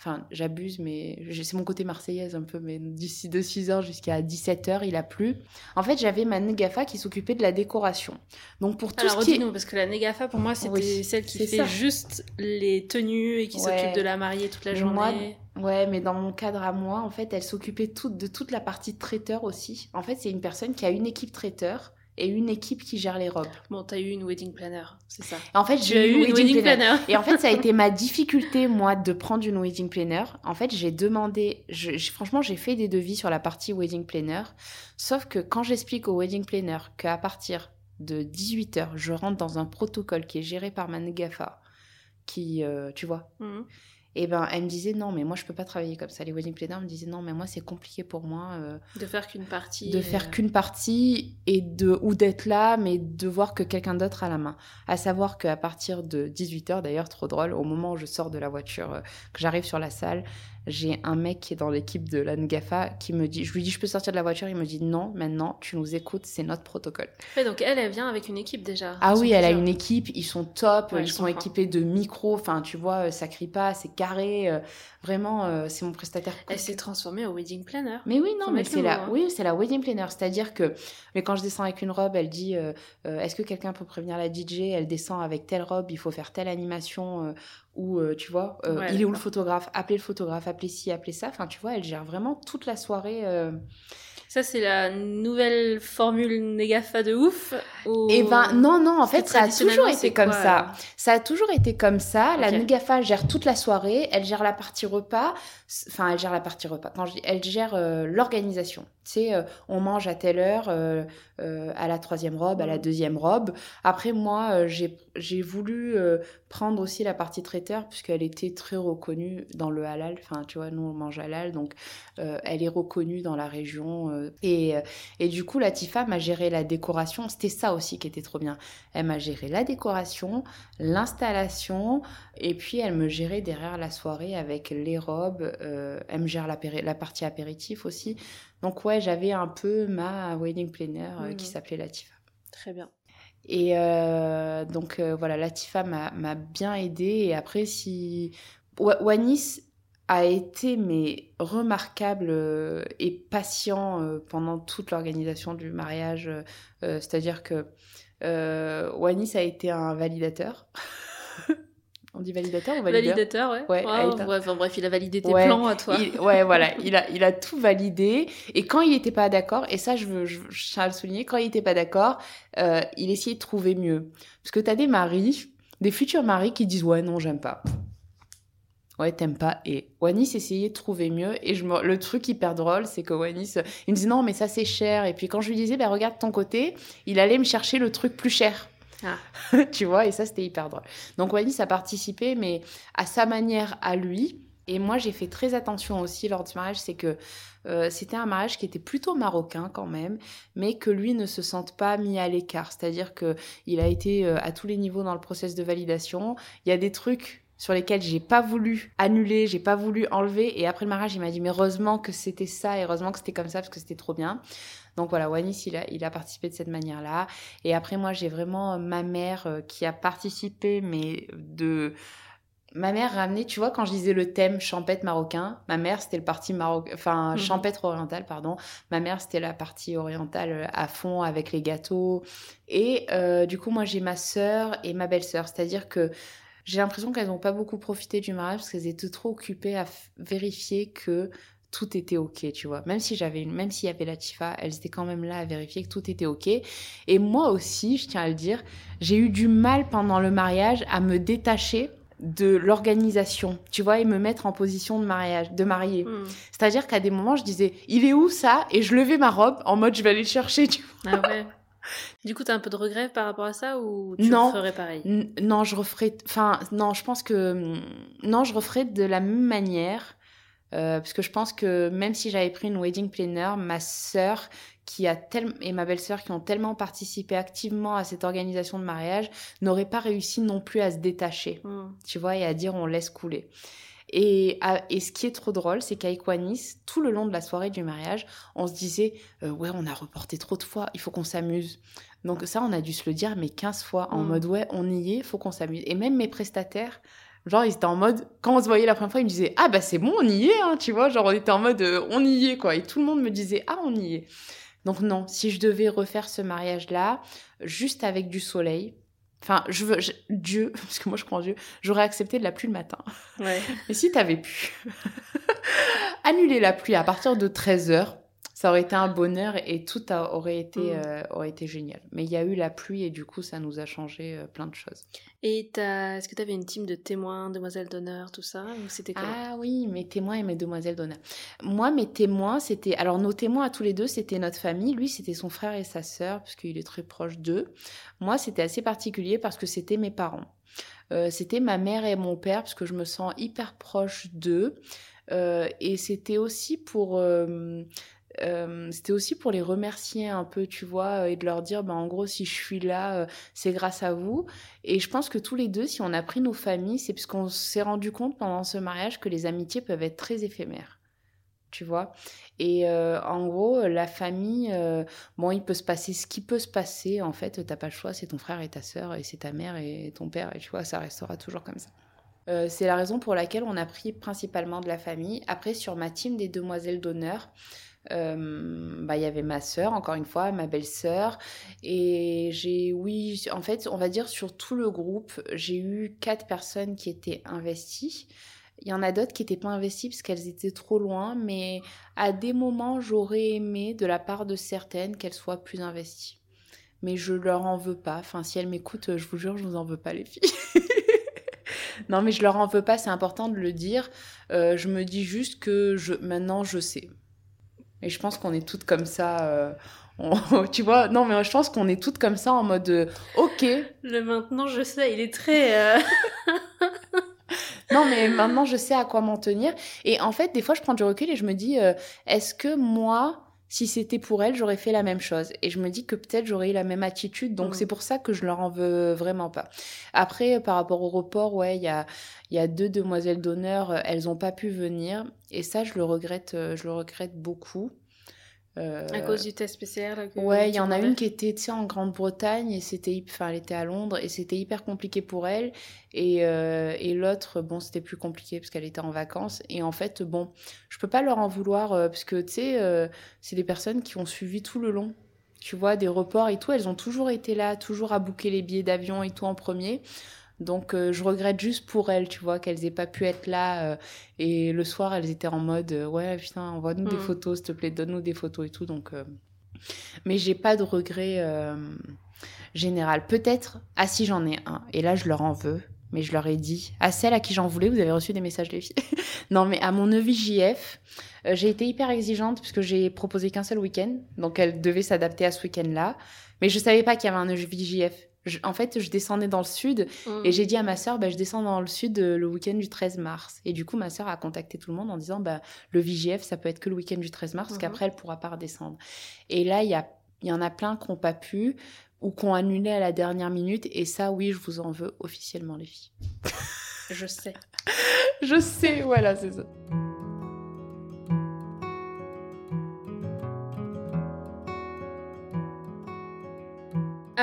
Enfin, j'abuse, mais c'est mon côté marseillaise un peu, mais d'ici de 6h jusqu'à 17h, il a plu. En fait, j'avais ma négafa qui s'occupait de la décoration. Donc pour tout Alors ce qui est... parce que la négafa, pour moi, c'était Oui, celle qui fait ça. juste les tenues et qui Ouais. s'occupe de la mariée toute la journée. moi, Ouais, mais dans mon cadre à moi, en fait, elle s'occupait de toute la partie traiteur aussi. En fait, c'est une personne qui a une équipe traiteur et une équipe qui gère les robes. Bon, t'as eu une wedding planner, c'est ça. En fait, j'ai eu une wedding planner. Et en fait, ça a été ma difficulté, moi, de prendre une wedding planner. En fait, j'ai demandé, je, franchement, j'ai fait des devis sur la partie wedding planner. Sauf que quand j'explique au wedding planner qu'à partir de 18h, je rentre dans un protocole qui est géré par ma négafa, qui, euh, tu vois, Mhm. Et ben, elle me disait non, mais moi, je peux pas travailler comme ça. Les wedding planners me disaient non, mais moi, c'est compliqué pour moi. euh, De faire qu'une partie. de euh, faire qu'une partie et de ou d'être là mais de voir que quelqu'un d'autre a la main à savoir qu'à partir de 18h d'ailleurs trop drôle au moment où je sors de la voiture euh, que j'arrive sur la salle j'ai un mec qui est dans l'équipe de la Ngafa qui me dit je lui dis je peux sortir de la voiture il me dit non maintenant tu nous écoutes c'est notre protocole Ouais, donc elle, elle vient avec une équipe déjà. ah oui elle a une équipe ils sont top Ouais, ils sont comprends. équipés de micros enfin tu vois ça crie pas c'est carré euh, vraiment euh, c'est mon prestataire Elle s'est transformée au wedding planner. mais oui, Faut non, mais c'est la, hein. oui, c'est la wedding planner. C'est-à-dire que, mais quand je descends avec une robe, elle dit, euh, est-ce que quelqu'un peut prévenir la DJ Elle descend avec telle robe, il faut faire telle animation, euh, ou tu vois, euh, Ouais, il est où le photographe? Appelez le photographe, appelez ci, appelez ça. Enfin, tu vois, elle gère vraiment toute la soirée. euh. Ça, c'est la nouvelle formule négafa de ouf ou... Et ben, non, non, en fait, ça a toujours été comme quoi, ça. Ça a toujours été comme ça. La Ok. Negafa gère toute la soirée, elle gère la partie repas. Enfin, elle gère la partie repas. Quand je dis, elle gère euh, l'organisation. Tu sais, euh, on mange à telle heure, euh, euh, à la troisième robe, à la deuxième robe. Après, moi, euh, j'ai j'ai voulu euh, prendre aussi la partie traiteur, puisqu'elle était très reconnue dans le halal. Enfin, tu vois, nous, on mange halal, donc euh, elle est reconnue dans la région. euh, et, euh, et du coup, la Tifa m'a géré la décoration. C'était ça aussi qui était trop bien. Elle m'a géré la décoration, l'installation, et puis elle me gérait derrière la soirée avec les robes. euh, elle me gère la partie apéritif aussi. Donc ouais, j'avais un peu ma wedding planner qui Mhm. s'appelait Latifa. Très bien. Et euh, donc euh, voilà, Latifa m'a bien aidée. Et après, si Wa- Wanis a été mais remarquable euh, et patient pendant toute l'organisation du mariage. C'est-à-dire que Wanis a été un validateur. On dit validateur ou valideur Validateur, ouais. Ouais, Oh, ouais, enfin, bref, il a validé tes Ouais, plans à toi. Il- ouais, voilà, il a, il a tout validé. Et quand il n'était pas d'accord, et ça, je veux, je, je tiens à le souligner, quand il n'était pas d'accord, euh, il essayait de trouver mieux. Parce que tu as des maris, des futurs maris qui disent Ouais, non, j'aime pas. Ouais, t'aimes pas. Et Wanis essayait de trouver mieux. Et je me- le truc hyper drôle, c'est que Wanis, il me disait Non, mais ça, c'est cher. Et puis quand je lui disais bah, Regarde ton côté, il allait me chercher le truc plus cher. Ah. tu vois, et ça, c'était hyper drôle. Donc Wanis a participé, mais à sa manière, à lui. Et moi, j'ai fait très attention aussi lors du mariage, c'est que euh, c'était un mariage qui était plutôt marocain quand même, mais que lui ne se sente pas mis à l'écart. C'est-à-dire que il a été euh, à tous les niveaux dans le process de validation. Il y a des trucs sur lesquels j'ai pas voulu annuler, j'ai pas voulu enlever. Et après le mariage, il m'a dit mais heureusement que c'était ça, et heureusement que c'était comme ça parce que c'était trop bien. Donc voilà, Wanis, il a, il a participé de cette manière-là. Et après, moi, j'ai vraiment euh, ma mère euh, qui a participé, mais de. Ma mère ramenait, tu vois, quand je disais le thème champêtre marocain, ma mère c'était le parti marocain, enfin Mhm. champêtre oriental, pardon. Ma mère c'était la partie orientale euh, à fond avec les gâteaux. Et euh, du coup, moi j'ai ma sœur et ma belle-sœur, c'est-à-dire que j'ai l'impression qu'elles n'ont pas beaucoup profité du mariage parce qu'elles étaient trop occupées à vérifier que tout était ok, tu vois. Même si j'avais une, même s'il y avait la Tifa, elles étaient quand même là à vérifier que tout était ok. Et moi aussi, je tiens à le dire, j'ai eu du mal pendant le mariage à me détacher de l'organisation, tu vois, et me mettre en position de mariage, de mariée. Hmm. C'est-à-dire qu'à des moments, je disais, il est où ça? Et je levais ma robe en mode, je vais aller le chercher, tu vois. Ah ouais. Du coup, t'as un peu de regret par rapport à ça ou tu Non. ferais pareil? N- Non, je referai. Enfin, non, je pense que. hum, Non, je referai de la même manière. euh, parce que je pense que même si j'avais pris une wedding planner, ma sœur qui a tel... et ma belle-sœur qui ont tellement participé activement à cette organisation de mariage n'auraient pas réussi non plus à se détacher, Hmm. tu vois, et à dire on laisse couler. Et, et ce qui est trop drôle, c'est qu'avec Wanis, tout le long de la soirée du mariage, on se disait euh, Ouais, on a reporté trop de fois, il faut qu'on s'amuse. Donc, ça, on a dû se le dire, mais 15 fois, en Mm. mode Ouais, on y est, faut qu'on s'amuse. Et même mes prestataires Genre, ils étaient en mode, quand on se voyait la première fois, ils me disaient, ah bah c'est bon, on y est, hein, tu vois. Genre, on était en mode, euh, on y est, quoi. Et tout le monde me disait, ah, on y est. Donc non, si je devais refaire ce mariage-là, juste avec du soleil, enfin, je veux, Dieu, parce que moi je crois en Dieu, j'aurais accepté de la pluie le matin. Ouais. Mais si t'avais pu annuler la pluie à partir de 13h, ça aurait été un bonheur et tout aurait été, Mm. euh, aurait été génial. Mais il y a eu la pluie et du coup, ça nous a changé euh, plein de choses. Et est-ce que tu avais une team de témoins, demoiselles d'honneur, tout ça Ou c'était Ah oui, mes témoins et mes demoiselles d'honneur. Moi, mes témoins, c'était... Alors, nos témoins à tous les deux, c'était notre famille. Lui, c'était son frère et sa sœur, parce qu'il est très proche d'eux. Moi, c'était assez particulier parce que c'était mes parents. Euh, c'était ma mère et mon père, parce que je me sens hyper proche d'eux. Euh, et c'était aussi pour... euh, euh, c'était aussi pour les remercier un peu, tu vois, euh, et de leur dire, bah, en gros, si je suis là, euh, c'est grâce à vous. Et je pense que tous les deux, si on a pris nos familles, c'est parce qu'on s'est rendu compte pendant ce mariage que les amitiés peuvent être très éphémères. Tu vois? Et en gros, la famille, bon, il peut se passer ce qui peut se passer. En fait, t'as pas le choix, c'est ton frère et ta sœur, et c'est ta mère et ton père, et tu vois, ça restera toujours comme ça. C'est la raison pour laquelle on a pris principalement de la famille. Après, sur ma team des demoiselles d'honneur, euh, bah, il y avait ma sœur, encore une fois, ma belle-sœur. Et j'ai, oui, en fait, on va dire sur tout le groupe, j'ai eu quatre personnes qui étaient investies. Il y en a d'autres qui n'étaient pas investies parce qu'elles étaient trop loin, mais à des moments, j'aurais aimé, de la part de certaines, qu'elles soient plus investies. Mais je leur en veux pas. Enfin, si elles m'écoutent, je vous jure, je vous en veux pas, les filles. non, mais je leur en veux pas, c'est important de le dire. Euh, je me dis juste que je, maintenant, je sais. Et je pense qu'on est toutes comme ça. euh, on- tu vois, non, mais je pense qu'on est toutes comme ça en mode euh, ok, Le maintenant, je sais, il est très. euh, non, mais maintenant je sais à quoi m'en tenir. Et en fait, des fois, je prends du recul et je me dis est-ce que moi, si c'était pour elle, j'aurais fait la même chose Et je me dis que peut-être j'aurais eu la même attitude. Donc Mm. c'est pour ça que je leur en veux vraiment pas. Après, par rapport au report, ouais, il y a, il y a deux demoiselles d'honneur, euh, elles ont pas pu venir. Et ça, je le regrette, euh, je le regrette beaucoup. Euh, À cause du test PCR là, que Ouais, il y en a une qui était, en Grande-Bretagne et c'était, enfin, elle était à Londres et c'était hyper compliqué pour elle. Et, euh, et l'autre, bon, c'était plus compliqué parce qu'elle était en vacances. Et en fait, bon, je peux pas leur en vouloir euh, parce que, tu sais, c'est des personnes qui ont suivi tout le long. Tu vois, des reports et tout, elles ont toujours été là, toujours à booker les billets d'avion et tout en premier. Donc, euh, je regrette juste pour elles, tu vois, qu'elles aient pas pu être là. euh, et le soir, elles étaient en mode, euh, ouais, putain, envoie-nous des Mm. photos, s'il te plaît, donne-nous des photos et tout. Donc, euh, mais j'ai pas de regret euh, général. Peut-être, ah si j'en ai un, et là je leur en veux, mais je leur ai dit, à celles à qui j'en voulais, vous avez reçu des messages les filles. non mais à mon EVJF, j'ai été hyper exigeante puisque j'ai proposé qu'un seul week-end, donc elle devait s'adapter à ce week-end-là, mais je savais pas qu'il y avait un EVJF. Je- en fait, je descendais dans le sud Mm. et j'ai dit à ma sœur, bah, je descends dans le sud euh, le week-end du 13 mars. Et du coup, ma sœur a contacté tout le monde en disant, bah, le VJF, ça peut être que le week-end du 13 mars, parce Mhm. qu'après, elle pourra pas redescendre. Et là, il y, a, il y en a plein qui n'ont pas pu ou qui ont annulé à la dernière minute. Et ça, oui, je vous en veux officiellement, les filles. Je sais. Je sais, voilà, c'est ça.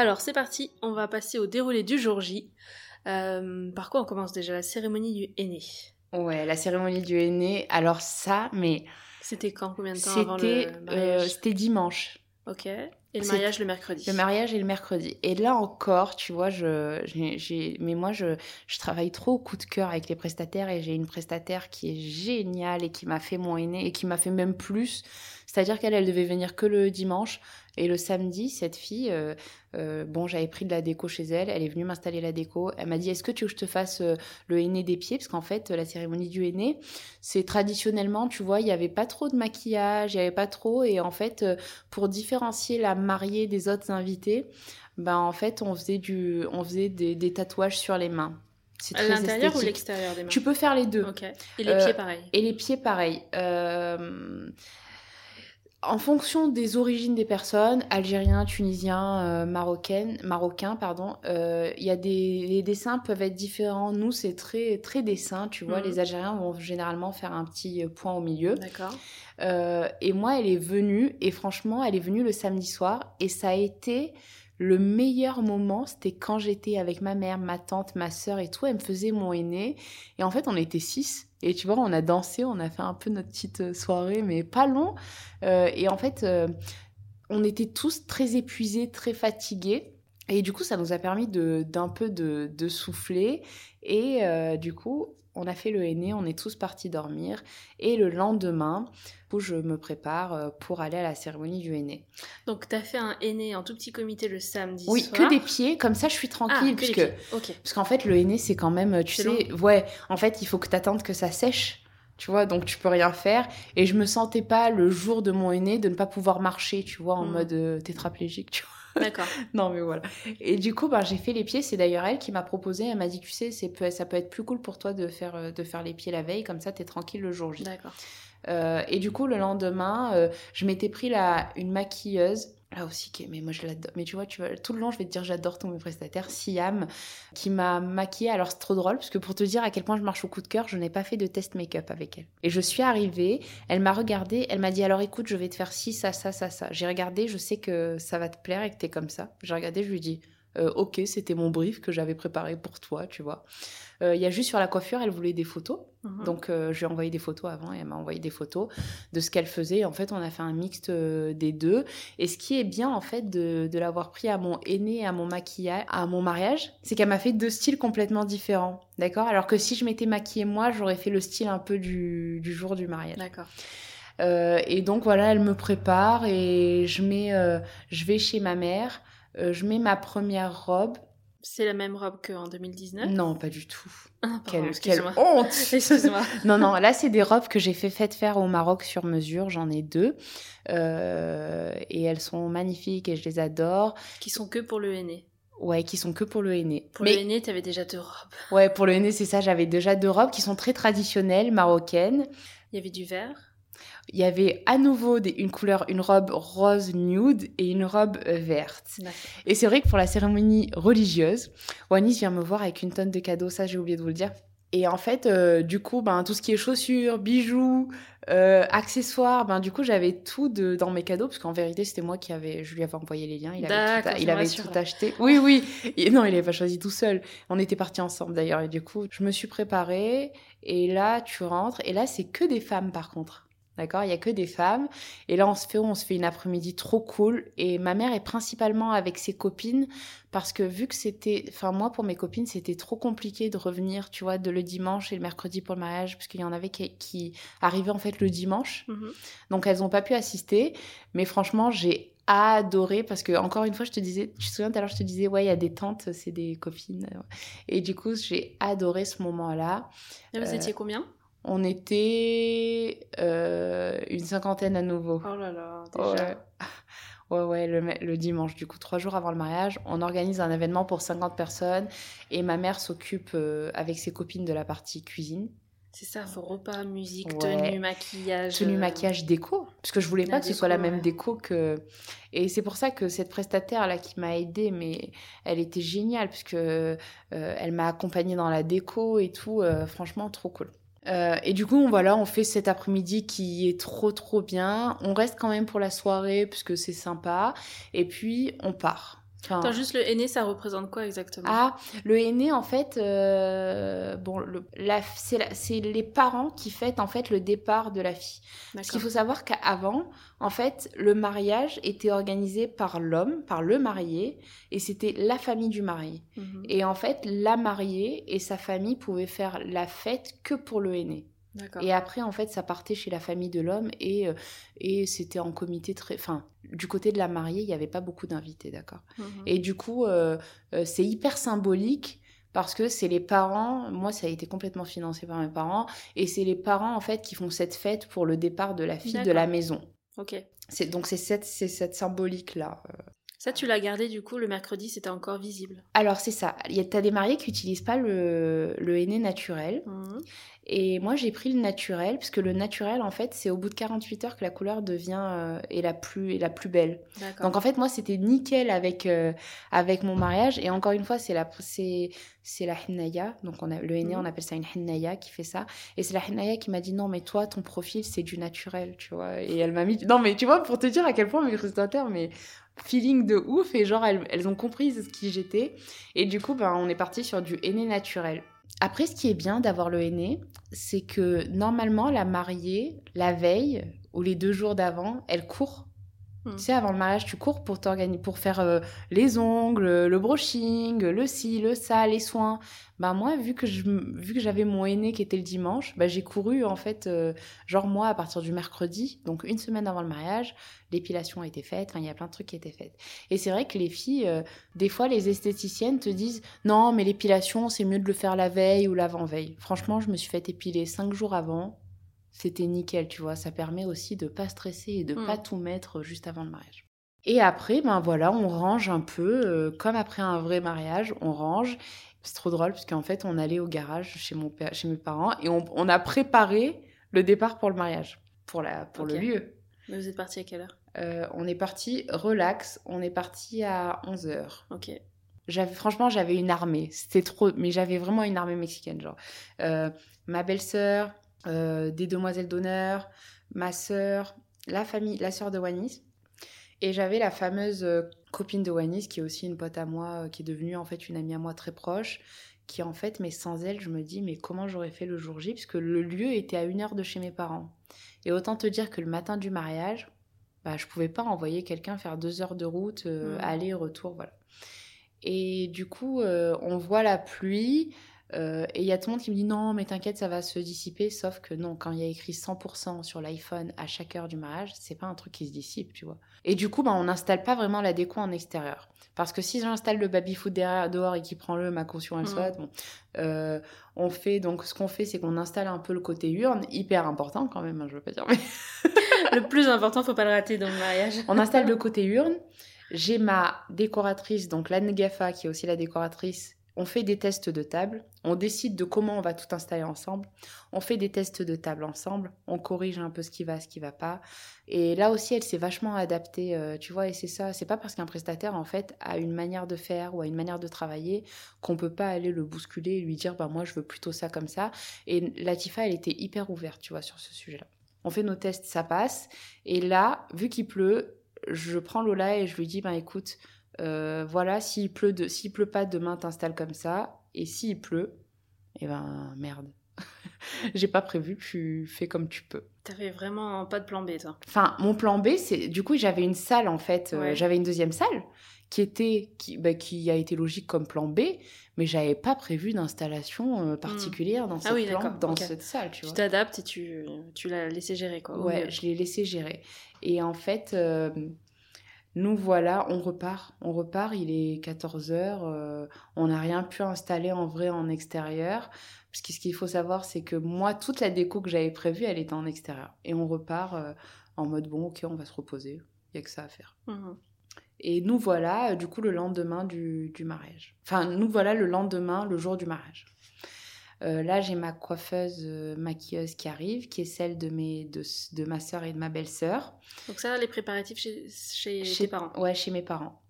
Alors, c'est parti, on va passer au déroulé du jour J. Euh, par quoi on commence déjà La cérémonie du aîné? Ouais, la cérémonie du aîné. Alors ça, mais C'était quand Combien de temps avant c'était le euh, mariage? c'était dimanche. Ok. Et le mariage le mercredi? Le mariage est le mercredi. Et là encore, tu vois, je, j'ai- mais moi, je, je travaille trop au coup de cœur avec les prestataires et j'ai une prestataire qui est géniale et qui m'a fait mon aîné et qui m'a fait même plus. C'est-à-dire qu'elle, elle devait venir que le dimanche. Et le samedi, cette fille, euh, euh, bon, j'avais pris de la déco chez elle. Elle est venue m'installer la déco. Elle m'a dit Est-ce que tu veux que je te fasse euh, le henné des pieds? Parce qu'en fait, la cérémonie du henné, c'est traditionnellement, tu vois, il n'y avait pas trop de maquillage, il n'y avait pas trop. Et en fait, pour différencier la mariée des autres invités, ben en fait, on faisait, du, on faisait des, des tatouages sur les mains. À l'intérieur ou l'extérieur des mains? Tu peux faire les deux. Et les Euh, pieds, pareil. Et les pieds, pareil. Euh, En fonction des origines des personnes, algériens, tunisiens, euh, marocaines, marocains, pardon, euh, il y a des les dessins peuvent être différents. Nous, c'est très très dessin, tu vois. Mhm. Les Algériens vont généralement faire un petit euh, point au milieu. D'accord. Euh, et moi, elle est venue, et franchement, elle est venue le samedi soir, et ça a été le meilleur moment, c'était quand j'étais avec ma mère, ma tante, ma sœur et tout. Elle me faisait mon aîné. Et en fait, on était six. Et tu vois, on a dansé, on a fait un peu notre petite euh, soirée, mais pas long. Euh, et en fait, euh, on était tous très épuisés, très fatigués. Et du coup, ça nous a permis d'un peu de, de, souffler. Et du coup, on a fait le aîné, on est tous partis dormir. Et le lendemain, où je me prépare euh, pour aller à la cérémonie du aîné. Donc, tu as fait un aîné en tout petit comité le samedi oui, soir que des pieds, comme ça je suis tranquille. Ah, puisque, Parce qu'en fait, le aîné, c'est quand même, tu sais, ouais, en fait, il faut que tu attendes que ça sèche. Tu vois, donc tu peux rien faire. Et je me sentais pas le jour de mon aîné de ne pas pouvoir marcher, tu vois, en hmm. mode euh, tétraplégique, tu vois. D'accord. non, mais voilà. Et du coup, ben, j'ai fait les pieds. C'est d'ailleurs elle qui m'a proposé. Elle m'a dit, tu sais, c'est, ça peut être plus cool pour toi de faire, euh, de faire les pieds la veille. Comme ça, tu es tranquille le jour J. D'accord. Euh, et du coup, le lendemain, euh, je m'étais pris la, une maquilleuse Là aussi, mais moi je l'adore. Mais tu vois, tu tout le long, je vais te dire, j'adore tous mes prestataires. Siam, qui m'a maquillée. Alors, c'est trop drôle, parce que pour te dire à quel point je marche au coup de cœur, je n'ai pas fait de test make-up avec elle. Et je suis arrivée, elle m'a regardée, elle m'a dit, alors écoute, je vais te faire ci, ça, ça, ça, ça. J'ai regardé, je sais que ça va te plaire et que t'es comme ça. J'ai regardé, je lui dis, euh, ok, c'était mon brief que j'avais préparé pour toi, tu vois. Euh, il y a juste sur la coiffure, elle voulait des photos. Mhm. Donc, euh, je lui ai envoyé des photos avant et elle m'a envoyé des photos de ce qu'elle faisait. En fait, on a fait un mixte des deux. Et ce qui est bien, en fait, de, de l'avoir pris à mon aîné, à mon maquillage, à mon mariage, c'est qu'elle m'a fait deux styles complètement différents. D'accord? Alors que si je m'étais maquillée moi, j'aurais fait le style un peu du, du jour du mariage. D'accord. et donc voilà, elle me prépare et je mets, je vais chez ma mère. Euh, je mets ma première robe. C'est la même robe qu'en 2019 Non, pas du tout. Ah, quelle, quelle, honte Excuse-moi. non, non, là, c'est des robes que j'ai fait faites faire au Maroc sur mesure. J'en ai deux. Euh, et elles sont magnifiques et je les adore. Qui sont que pour le henné Ouais, qui sont que pour le henné. Pour le henné, tu avais déjà deux robes. Ouais, pour le henné, c'est ça. J'avais déjà deux robes qui sont très traditionnelles, marocaines. Il y avait du vert il y avait à nouveau une couleur, une robe rose nude et une robe euh, verte. Et c'est vrai que pour la cérémonie religieuse, Wanis vient me voir avec une tonne de cadeaux, ça j'ai oublié de vous le dire. Et en fait, euh, du coup, ben, tout ce qui est chaussures, bijoux, euh, accessoires, ben, du coup, j'avais tout de, dans mes cadeaux, parce qu'en vérité, c'était moi qui avais, je lui avais envoyé les liens, il avait tout, il avait tout acheté. Oui, oui. Et non, il n'avait pas choisi tout seul. On était partis ensemble d'ailleurs, et du coup, je me suis préparée, et là, tu rentres, et là, c'est que des femmes par contre. D'accord? Il y a que des femmes. Et là, on se fait, on se fait une après-midi trop cool. Et ma mère est principalement avec ses copines parce que vu que c'était, enfin moi pour mes copines, c'était trop compliqué de revenir, tu vois, de le dimanche et le mercredi pour le mariage, parce qu'il y en avait qui, arrivaient en fait le dimanche. Mhm. Donc elles n'ont pas pu assister. Mais franchement, j'ai adoré parce que encore une fois je te disais tu te souviens tout à l'heure je te disais ouais il y a des tantes c'est des copines et du coup j'ai adoré ce moment là et vous étiez combien? On était euh, une cinquantaine à nouveau. Oh là là, déjà. Ouais, ouais, le, dimanche, du coup, trois jours avant le mariage, on organise un événement pour 50 personnes et ma mère s'occupe euh, avec ses copines de la partie cuisine. C'est ça, faut repas, musique, tenue, maquillage. Tenue, euh, maquillage, déco. Parce que je voulais pas que ce soit la même déco que. Et c'est pour ça que cette prestataire là qui m'a aidée, mais elle était géniale, puisque elle m'a accompagnée dans la déco et tout. franchement, trop cool. Euh, et du coup, voilà, on fait cet après-midi qui est trop trop bien. On reste quand même pour la soirée puisque c'est sympa. Et puis on part. Attends, juste le aîné, ça représente quoi exactement? Ah, le aîné, en fait, euh, bon, c'est les parents qui fêtent en fait le départ de la fille. Parce qu'il faut savoir qu'avant, en fait, le mariage était organisé par l'homme, par le marié, et c'était la famille du marié. Mhm. Et en fait, la mariée et sa famille pouvaient faire la fête que pour le aîné. Et après, en fait, ça partait chez la famille de l'homme et, euh, et c'était en comité très. Enfin, du côté de la mariée, il n'y avait pas beaucoup d'invités, d'accord mhm. Et du coup, euh, euh, c'est hyper symbolique parce que c'est les parents, moi ça a été complètement financé par mes parents, et c'est les parents en fait qui font cette fête pour le départ de la fille de la maison. Ok. C'est, donc c'est cette, c'est cette symbolique-là. Ça, tu l'as gardé du coup, le mercredi, c'était encore visible. Alors, c'est ça. Tu as des mariés qui n'utilisent pas le, le henné naturel. Mhm. Et moi, j'ai pris le naturel, parce que le naturel, en fait, c'est au bout de 48 heures que la couleur devient euh, est la plus est la plus belle. Donc en fait, moi, c'était nickel avec euh, avec mon mariage. Et encore une fois, c'est la c'est c'est la hinnaya. Donc, on a, le henné, Mhm. on appelle ça une hinnaya qui fait ça. Et c'est la hinnaya qui m'a dit non, mais toi, ton profil, c'est du naturel, tu vois. Et elle m'a mis. Non, mais tu vois, pour te dire à quel point mes prestataires, mais feeling de ouf. Et genre, elles, ont compris ce qui j'étais. Et du coup, ben, on est parti sur du henné naturel. Après, ce qui est bien d'avoir le henné, c'est que normalement, la mariée, la veille ou les deux jours d'avant, elle court. Hmm. Tu sais, avant le mariage, tu cours pour t'organiser, pour faire euh, les ongles, le brushing, le ci, le ça, les soins. Bah moi, vu que je, vu que j'avais mon aîné qui était le dimanche, bah j'ai couru en fait, euh, genre moi à partir du mercredi, donc une semaine avant le mariage, l'épilation a été faite. Il y a plein de trucs qui étaient faits. Et c'est vrai que les filles, euh, des fois, les esthéticiennes te disent non, mais l'épilation, c'est mieux de le faire la veille ou l'avant-veille. Franchement, je me suis fait épiler cinq jours avant. C'était nickel, tu vois. Ça permet aussi de pas stresser et de Mm. pas tout mettre juste avant le mariage. Et après, ben voilà, on range un peu, euh, comme après un vrai mariage, on range. C'est trop drôle parce qu'en fait, on allait au garage chez, mon père, chez mes parents et on, on a préparé le départ pour le mariage, pour, la, pour le lieu. Mais vous êtes parti à quelle heure? Euh, on est parti relax, on est parti à 11h. Ok. J'avais, franchement, j'avais une armée. C'était trop, mais j'avais vraiment une armée mexicaine, genre. Euh, ma belle-sœur, euh, des demoiselles d'honneur, ma sœur, la famille, la sœur de Wanis. Et j'avais la fameuse euh, copine de Wanis, qui est aussi une pote à moi, euh, qui est devenue en fait une amie à moi très proche. Qui en fait, mais sans elle, je me dis, mais comment j'aurais fait le jour J Parce que le lieu était à une heure de chez mes parents. Et autant te dire que le matin du mariage, bah, je pouvais pas envoyer quelqu'un faire deux heures de route, euh, Mhm. aller-retour, voilà. Et du coup, euh, on voit la pluie. Euh, et il y a tout le monde qui me dit non, mais t'inquiète, ça va se dissiper. Sauf que non, quand il y a écrit 100% sur l'iPhone à chaque heure du mariage, c'est pas un truc qui se dissipe, tu vois. Et du coup, bah, on n'installe pas vraiment la déco en extérieur. Parce que si j'installe le baby-foot derrière, dehors et qu'il prend le, ma caution, elle Mhm. soit, bon, euh, on fait, donc ce qu'on fait, c'est qu'on installe un peu le côté urne, hyper important quand même, hein, je veux pas dire, mais Le plus important, faut pas le rater dans le mariage. on installe le côté urne. J'ai ma décoratrice, donc la Negafa, qui est aussi la décoratrice. On fait des tests de table. On décide de comment on va tout installer ensemble. On fait des tests de table ensemble. On corrige un peu ce qui va, ce qui va pas. Et là aussi, elle s'est vachement adaptée, euh, tu vois. Et c'est ça. C'est pas parce qu'un prestataire, en fait, a une manière de faire ou a une manière de travailler qu'on peut pas aller le bousculer et lui dire, bah moi, je veux plutôt ça comme ça. Et Latifa, elle était hyper ouverte, tu vois, sur ce sujet-là. On fait nos tests, ça passe. Et là, vu qu'il pleut, je prends Lola et je lui dis, ben écoute, euh, voilà, s'il pleut, de, s'il pleut pas demain, t'installes comme ça. Et s'il pleut, eh ben merde. J'ai pas prévu, tu fais comme tu peux. T'avais vraiment pas de plan B, toi. Enfin, mon plan B, c'est du coup, j'avais une salle en fait, euh, j'avais une deuxième salle qui était qui, bah, qui a été logique comme plan B, mais j'avais pas prévu d'installation euh, particulière dans Ah cette oui, plan- d'accord, dans cette salle, tu Tu t'adaptes et tu, tu l'as laissé gérer, quoi. Ouais, je l'ai laissé gérer. Et en fait, euh, nous voilà, on repart. On repart, il est 14h. on n'a rien pu installer en vrai en extérieur. Parce que ce qu'il faut savoir, c'est que moi, toute la déco que j'avais prévue, elle était en extérieur. Et on repart euh, en mode bon, ok, on va se reposer. Il n'y a que ça à faire. Mhm. Et nous voilà, euh, du coup, le lendemain du, du mariage. Enfin, nous voilà le lendemain, le jour du mariage. Euh, là, j'ai ma coiffeuse euh, maquilleuse qui arrive, qui est celle de, mes, de, de ma sœur et de ma belle-sœur. Donc ça, les préparatifs chez, chez, tes parents. Ouais, chez mes parents.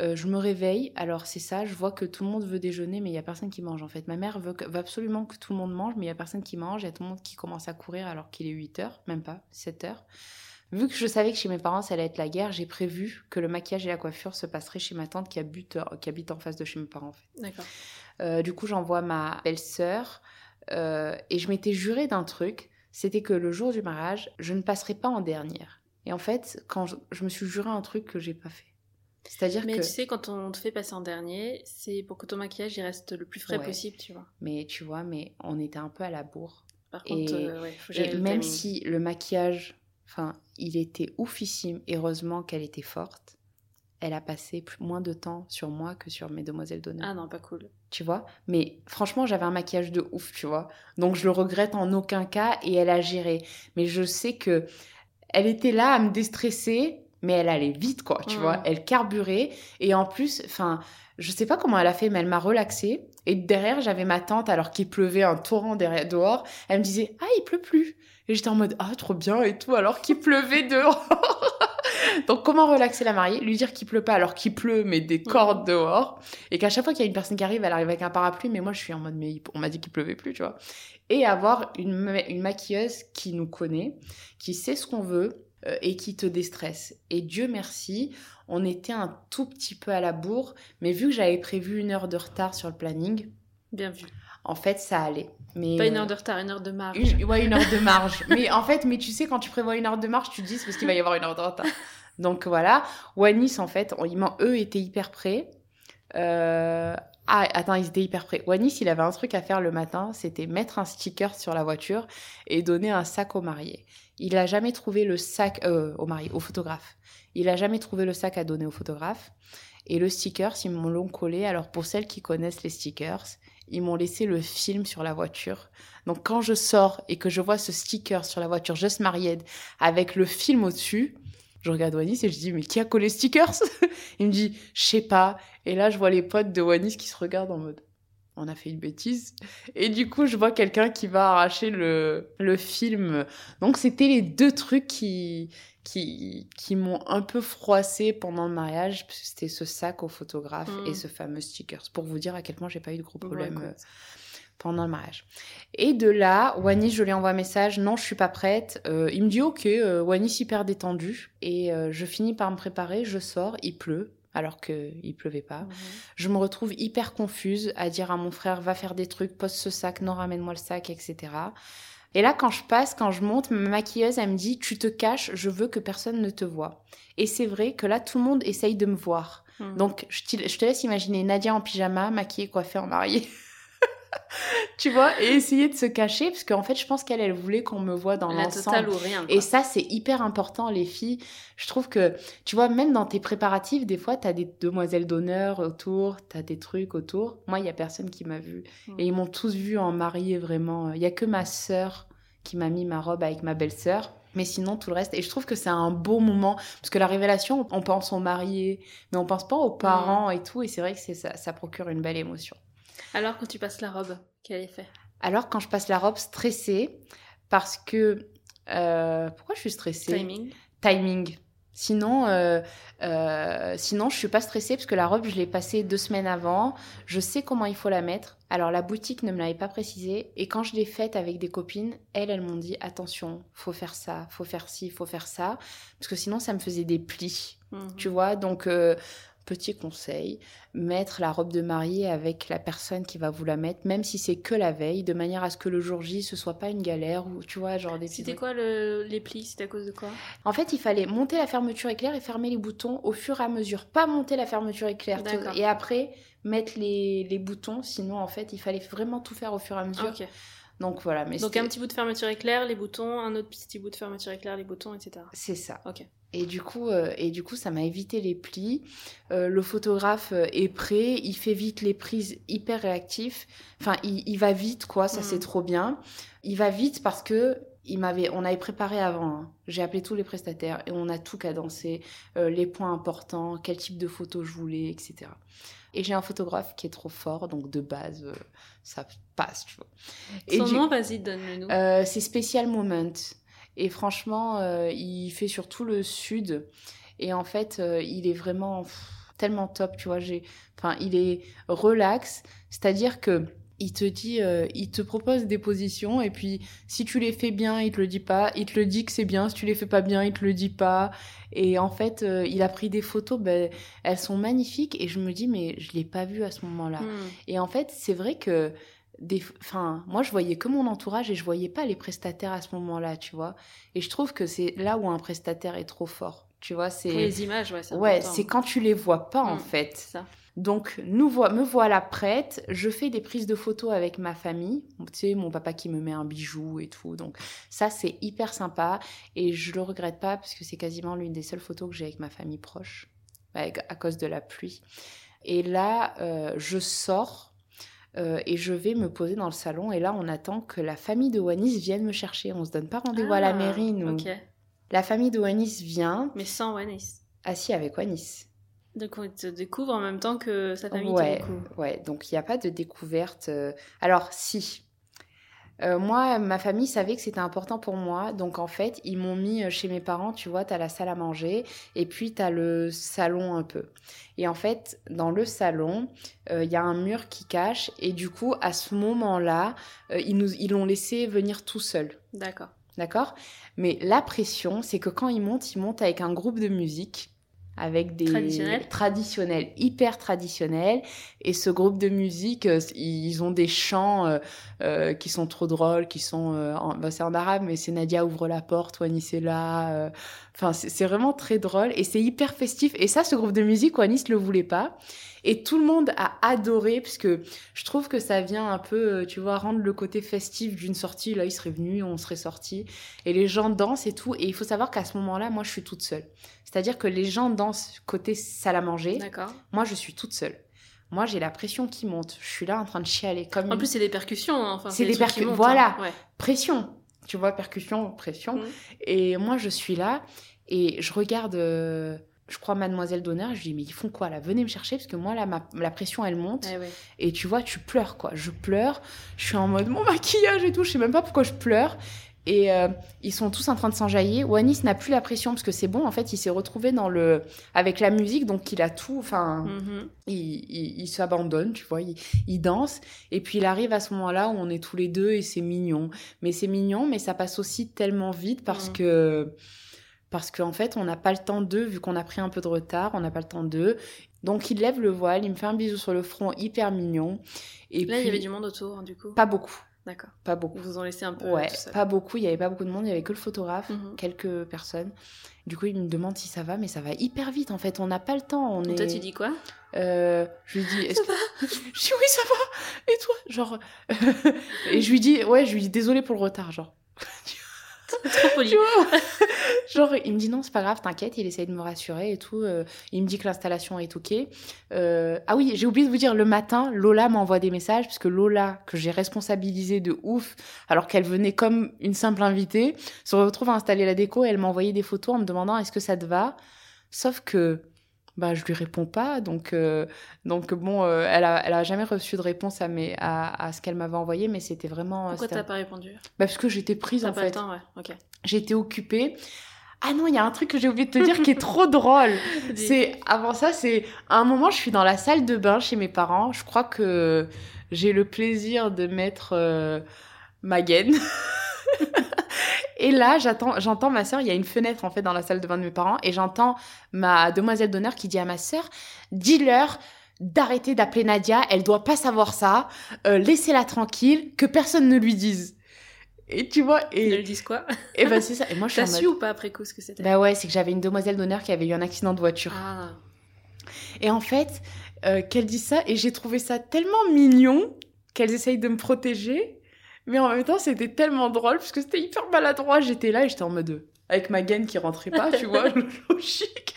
Euh, je me réveille, alors c'est ça, je vois que tout le monde veut déjeuner, mais il n'y a personne qui mange en fait. Ma mère veut, absolument que tout le monde mange, mais il n'y a personne qui mange, il y a tout le monde qui commence à courir alors qu'il est 8 heures, même pas, 7 heures. Vu que je savais que chez mes parents ça allait être la guerre, j'ai prévu que le maquillage et la coiffure se passeraient chez ma tante qui habite, qui habite en face de chez mes parents en fait. D'accord. Euh, du coup, j'envoie ma belle-sœur euh, et je m'étais juré d'un truc, c'était que le jour du mariage, je ne passerai pas en dernière. Et en fait, quand je, je me suis juré un truc que j'ai pas fait. C'est-à-dire Mais que tu sais, quand on te fait passer en dernier, c'est pour que ton maquillage il reste le plus frais Ouais. possible, tu vois. mais tu vois, mais on était un peu à la bourre. Par Et- contre, euh, ouais, faut Et même timing. si le maquillage, enfin, il était oufissime, heureusement qu'elle était forte. Elle a passé plus, moins de temps sur moi que sur mes demoiselles d'honneur. Ah non, pas cool. Tu vois. Mais franchement, j'avais un maquillage de ouf, tu vois. Donc je le regrette en aucun cas et elle a géré. Mais je sais que elle était là à me déstresser, mais elle allait vite, quoi, tu vois. Elle carburait et en plus, enfin, je sais pas comment elle a fait, mais elle m'a relaxée. Et derrière, j'avais ma tante, alors qu'il pleuvait un torrent derrière, dehors. Elle me disait, ah, il pleut plus. Et j'étais en mode, ah, trop bien et tout, alors qu'il pleuvait dehors. Donc, comment relaxer la mariée Lui dire qu'il pleut pas alors qu'il pleut, mais des cordes dehors. Et qu'à chaque fois qu'il y a une personne qui arrive, elle arrive avec un parapluie, mais moi, je suis en mode, mais on m'a dit qu'il pleuvait plus, tu vois. Et avoir une, une maquilleuse qui nous connaît, qui sait ce qu'on veut euh, et qui te déstresse. Et Dieu merci, on était un tout petit peu à la bourre, mais vu que j'avais prévu une heure de retard sur le planning, Bien vu. en fait, ça allait. Mais, Pas une euh, heure de retard, une heure de marge. une, ouais, une heure de marge. mais en fait, mais tu sais, quand tu prévois une heure de marge, tu te dis c'est parce qu'il va y avoir une heure de retard. Donc voilà. Wanis, en fait, on- eux étaient hyper prêts. Euh, Ah, attends, ils étaient hyper prêts. Wanis, il avait un truc à faire le matin, c'était mettre un sticker sur la voiture et donner un sac au marié. Il a jamais trouvé le sac euh, au marié, au photographe. Il a jamais trouvé le sac à donner au photographe. Et le sticker, ils me l'ont collé. Alors pour celles qui connaissent les stickers, ils m'ont laissé le film sur la voiture. Donc quand je sors et que je vois ce sticker sur la voiture Just Married avec le film au-dessus, je regarde Wanis et je dis mais qui a collé stickers Il me dit je sais pas. Et là je vois les potes de Wanis qui se regardent en mode on a fait une bêtise. Et du coup je vois quelqu'un qui va arracher le, le film. Donc c'était les deux trucs qui qui, qui m'ont un peu froissé pendant le mariage, c'était ce sac au photographe Mm. et ce fameux stickers, pour vous dire à quel point j'ai pas eu de gros Bon, problèmes euh, pendant le mariage. Et de là, Wanis, je lui envoie un message, non, je suis pas prête. Euh, il me dit, ok, euh, Wanis hyper détendu. Et euh, je finis par me préparer, je sors, il pleut, alors qu'il pleuvait pas. Mhm. Je me retrouve hyper confuse à dire à mon frère, va faire des trucs, pose ce sac, non, ramène-moi le sac, etc. Et là, quand je passe, quand je monte, ma maquilleuse, elle me dit, tu te caches, je veux que personne ne te voie. Et c'est vrai que là, tout le monde essaye de me voir. Mhm. Donc, je te, je te laisse imaginer Nadia en pyjama, maquillée, coiffée en mariée. tu vois, et essayer de se cacher, parce qu'en fait, je pense qu'elle, elle voulait qu'on me voit dans l'ensemble. Et ça, c'est hyper important, les filles. Je trouve que, tu vois, même dans tes préparatifs, des fois, t'as des demoiselles d'honneur autour, t'as des trucs autour. Moi, il y a personne qui m'a vu. Mm. Et ils m'ont tous vu en mariée, vraiment. Il y a que ma sœur qui m'a mis ma robe avec ma belle-sœur. Mais sinon, tout le reste. Et je trouve que c'est un beau moment. Parce que la révélation, on pense aux mariés, mais on pense pas aux parents et tout. Et c'est vrai que ça, ça procure une belle émotion. Alors, quand tu passes la robe, quel effet? Alors, quand je passe la robe, stressée, parce que. euh, pourquoi je suis stressée? Timing timing. Sinon, euh, euh, sinon, je suis pas stressée parce que la robe, je l'ai passée deux semaines avant. Je sais comment il faut la mettre. Alors, la boutique ne me l'avait pas précisé. Et quand je l'ai faite avec des copines, elles, elles m'ont dit attention, faut faire ça, faut faire ci, faut faire ça. Parce que sinon, ça me faisait des plis. Mhm. Tu vois, donc, euh, petit conseil, mettre la robe de mariée avec la personne qui va vous la mettre, même si c'est que la veille, de manière à ce que le jour J, ce soit pas une galère ou, tu vois, genre des C'était quoi le... les plis? C'était à cause de quoi? En fait, il fallait monter la fermeture éclair et fermer les boutons au fur et à mesure. Pas monter la fermeture éclair. Et après, mettre les, les boutons. Sinon, en fait, il fallait vraiment tout faire au fur et à mesure. Donc voilà. Mais Donc un petit bout de fermeture éclair, les boutons, un autre petit bout de fermeture éclair, les boutons, etc. C'est ça. Ok. Et du coup, euh, et du coup, ça m'a évité les plis. Euh, le photographe euh, est prêt, il fait vite les prises, hyper réactif. Enfin, il, il va vite, quoi. Ça, c'est trop bien. Il va vite parce que il m'avait, on avait préparé avant. hein. J'ai appelé tous les prestataires et on a tout cadencé, euh, les points importants, quel type de photo je voulais, etc. Et j'ai un photographe qui est trop fort, donc de base, ça passe, tu vois. Et Son du- nom, vas-y, donne-le nous. c'est Special Moment. Et franchement, euh, il fait sur tout le sud. Et en fait, euh, il est vraiment pff, tellement top, tu vois. J'ai, enfin, il est relax. C'est-à-dire que il te dit, euh, il te propose des positions et puis si tu les fais bien, il te le dit pas. Il te le dit que c'est bien. Si tu les fais pas bien, il te le dit pas. Et en fait, euh, il a pris des photos, ben, elles sont magnifiques. Et je me dis, mais je l'ai pas vu à ce moment-là. Hmm. Et en fait, c'est vrai que des, enfin, moi, je voyais que mon entourage et je voyais pas les prestataires à ce moment-là, tu vois. Et je trouve que c'est là où un prestataire est trop fort, tu vois. C'est les images, ouais, c'est ouais, important. c'est quand tu les vois pas en Mm. fait. Ça. Donc, nous me voilà prête. Je fais des prises de photos avec ma famille. Tu sais, mon papa qui me met un bijou et tout. Donc, ça, c'est hyper sympa. Et je le regrette pas parce que c'est quasiment l'une des seules photos que j'ai avec ma famille proche, avec- à cause de la pluie. Et là, euh, je sors. Euh, et je vais me poser dans le salon et là on attend que la famille de Wanis vienne me chercher. On se donne pas rendez-vous à la Ah, mairie nous. La famille de Wanis vient Mais sans Wanis. assis avec Wanis. Donc on te découvre en même temps que sa famille te Ouais, découvre. ouais, donc il n'y a pas de découverte. euh. Alors, si. Euh, moi, ma famille savait que c'était important pour moi. Donc, en fait, ils m'ont mis euh, chez mes parents, tu vois, t'as la salle à manger et puis t'as le salon un peu. Et en fait, dans le salon, il y a un mur qui cache. Et du coup, à ce moment-là, ils nous, ils l'ont laissé venir tout seul. D'accord. D'accord? Mais la pression, c'est que quand ils montent, ils montent avec un groupe de musique avec des Traditionnels traditionnels, hyper traditionnels. Et ce groupe de musique, euh, ils ont des chants euh, euh, qui sont trop drôles, qui sont, en- bah, c'est en arabe, mais c'est Nadia ouvre la porte, Wanis est là. Enfin, c'est vraiment très drôle et c'est hyper festif. Et ça, ce groupe de musique, Wanis le voulait pas. Et tout le monde a adoré, puisque je trouve que ça vient un peu, tu vois, rendre le côté festif d'une sortie. Là, il serait venu, on serait sorti. Et les gens dansent et tout. Et il faut savoir qu'à ce moment-là, moi, je suis toute seule. C'est-à-dire que les gens dansent côté salle à manger. Moi, je suis toute seule. Moi, j'ai la pression qui monte. Je suis là en train de chialer comme En plus, c'est des percussions. hein. Enfin, C'est des des trucs qui percu- montent, voilà. hein. Ouais. pression. Tu vois, percussion, pression. Mhm. Et moi, je suis là et je regarde, euh, je crois, Mademoiselle d'honneur. Je dis, mais ils font quoi là? Venez me chercher parce que moi, là, ma- la pression, elle monte. Ouais. Et tu vois, tu pleures, quoi. Je pleure. Je suis en mode, mon maquillage et tout. Je sais même pas pourquoi je pleure. Et euh, ils sont tous en train de s'enjailler. Wanis n'a plus la pression parce que c'est bon. En fait, il s'est retrouvé dans le avec la musique, donc il a tout. Enfin, Mhm. il, il, il s'abandonne, tu vois, il, il danse. Et puis il arrive à ce moment-là où on est tous les deux et c'est mignon. Mais c'est mignon, mais ça passe aussi tellement vite parce Mhm. que parce qu'en fait, on n'a pas le temps d'eux, vu qu'on a pris un peu de retard, on n'a pas le temps d'eux. Donc il lève le voile, il me fait un bisou sur le front, hyper mignon. Et Là, puis, il y avait du monde autour, du coup. pas beaucoup, D'accord. pas beaucoup. Ils vous ont laissé un peu Ouais, tout seul. pas beaucoup, il y avait pas beaucoup de monde, il y avait que le photographe, Mhm. quelques personnes. Du coup, il me demande si ça va, mais ça va hyper vite en fait, on n'a pas le temps. On Et est... Toi, tu dis quoi? Euh, je lui dis, est-ce que... je dis oui, ça va. Et toi, genre, et je lui dis, ouais, je lui dis désolé pour le retard, genre. Trop poli. Genre, il me dit non, c'est pas grave, t'inquiète, il essaye de me rassurer et tout. euh, il me dit que l'installation est ok. Euh, ah oui, j'ai oublié de vous dire, le matin, Lola m'envoie des messages, parce que Lola, que j'ai responsabilisée de ouf, alors qu'elle venait comme une simple invitée, se retrouve à installer la déco et elle m'a envoyé des photos en me demandant est-ce que ça te va? Sauf que bah, je lui réponds pas, donc, euh, donc bon, euh, elle, a, elle a jamais reçu de réponse à, mes, à, à ce qu'elle m'avait envoyé, mais c'était vraiment. Pourquoi c'était- t'as pas répondu? Bah, Parce que j'étais prise en pas fait. le temps, ouais. Ok. J'étais occupée. Ah non, il y a un truc que j'ai oublié de te dire qui est trop drôle. C'est avant ça, c'est à un moment, je suis dans la salle de bain chez mes parents. Je crois que j'ai le plaisir de mettre euh, ma gaine. et là, j'entends ma sœur. Il y a une fenêtre en fait dans la salle de bain de mes parents, et j'entends ma demoiselle d'honneur qui dit à ma sœur "Dis-leur." D'arrêter d'appeler Nadia, elle doit pas savoir ça. Euh, Laissez-la tranquille, que personne ne lui dise. Et tu vois, Ils et, le disent quoi? Et ben c'est ça. Et moi, je suis T'as mode- su ou pas après coup ce que c'était? Bah ouais, c'est que j'avais une demoiselle d'honneur qui avait eu un accident de voiture. Ah. Et en fait, euh, qu'elle dit ça, et j'ai trouvé ça tellement mignon qu'elles essayent de me protéger. Mais en même temps, c'était tellement drôle parce que c'était hyper maladroit. J'étais là et j'étais en mode avec ma gaine qui rentrait pas, tu vois, logique.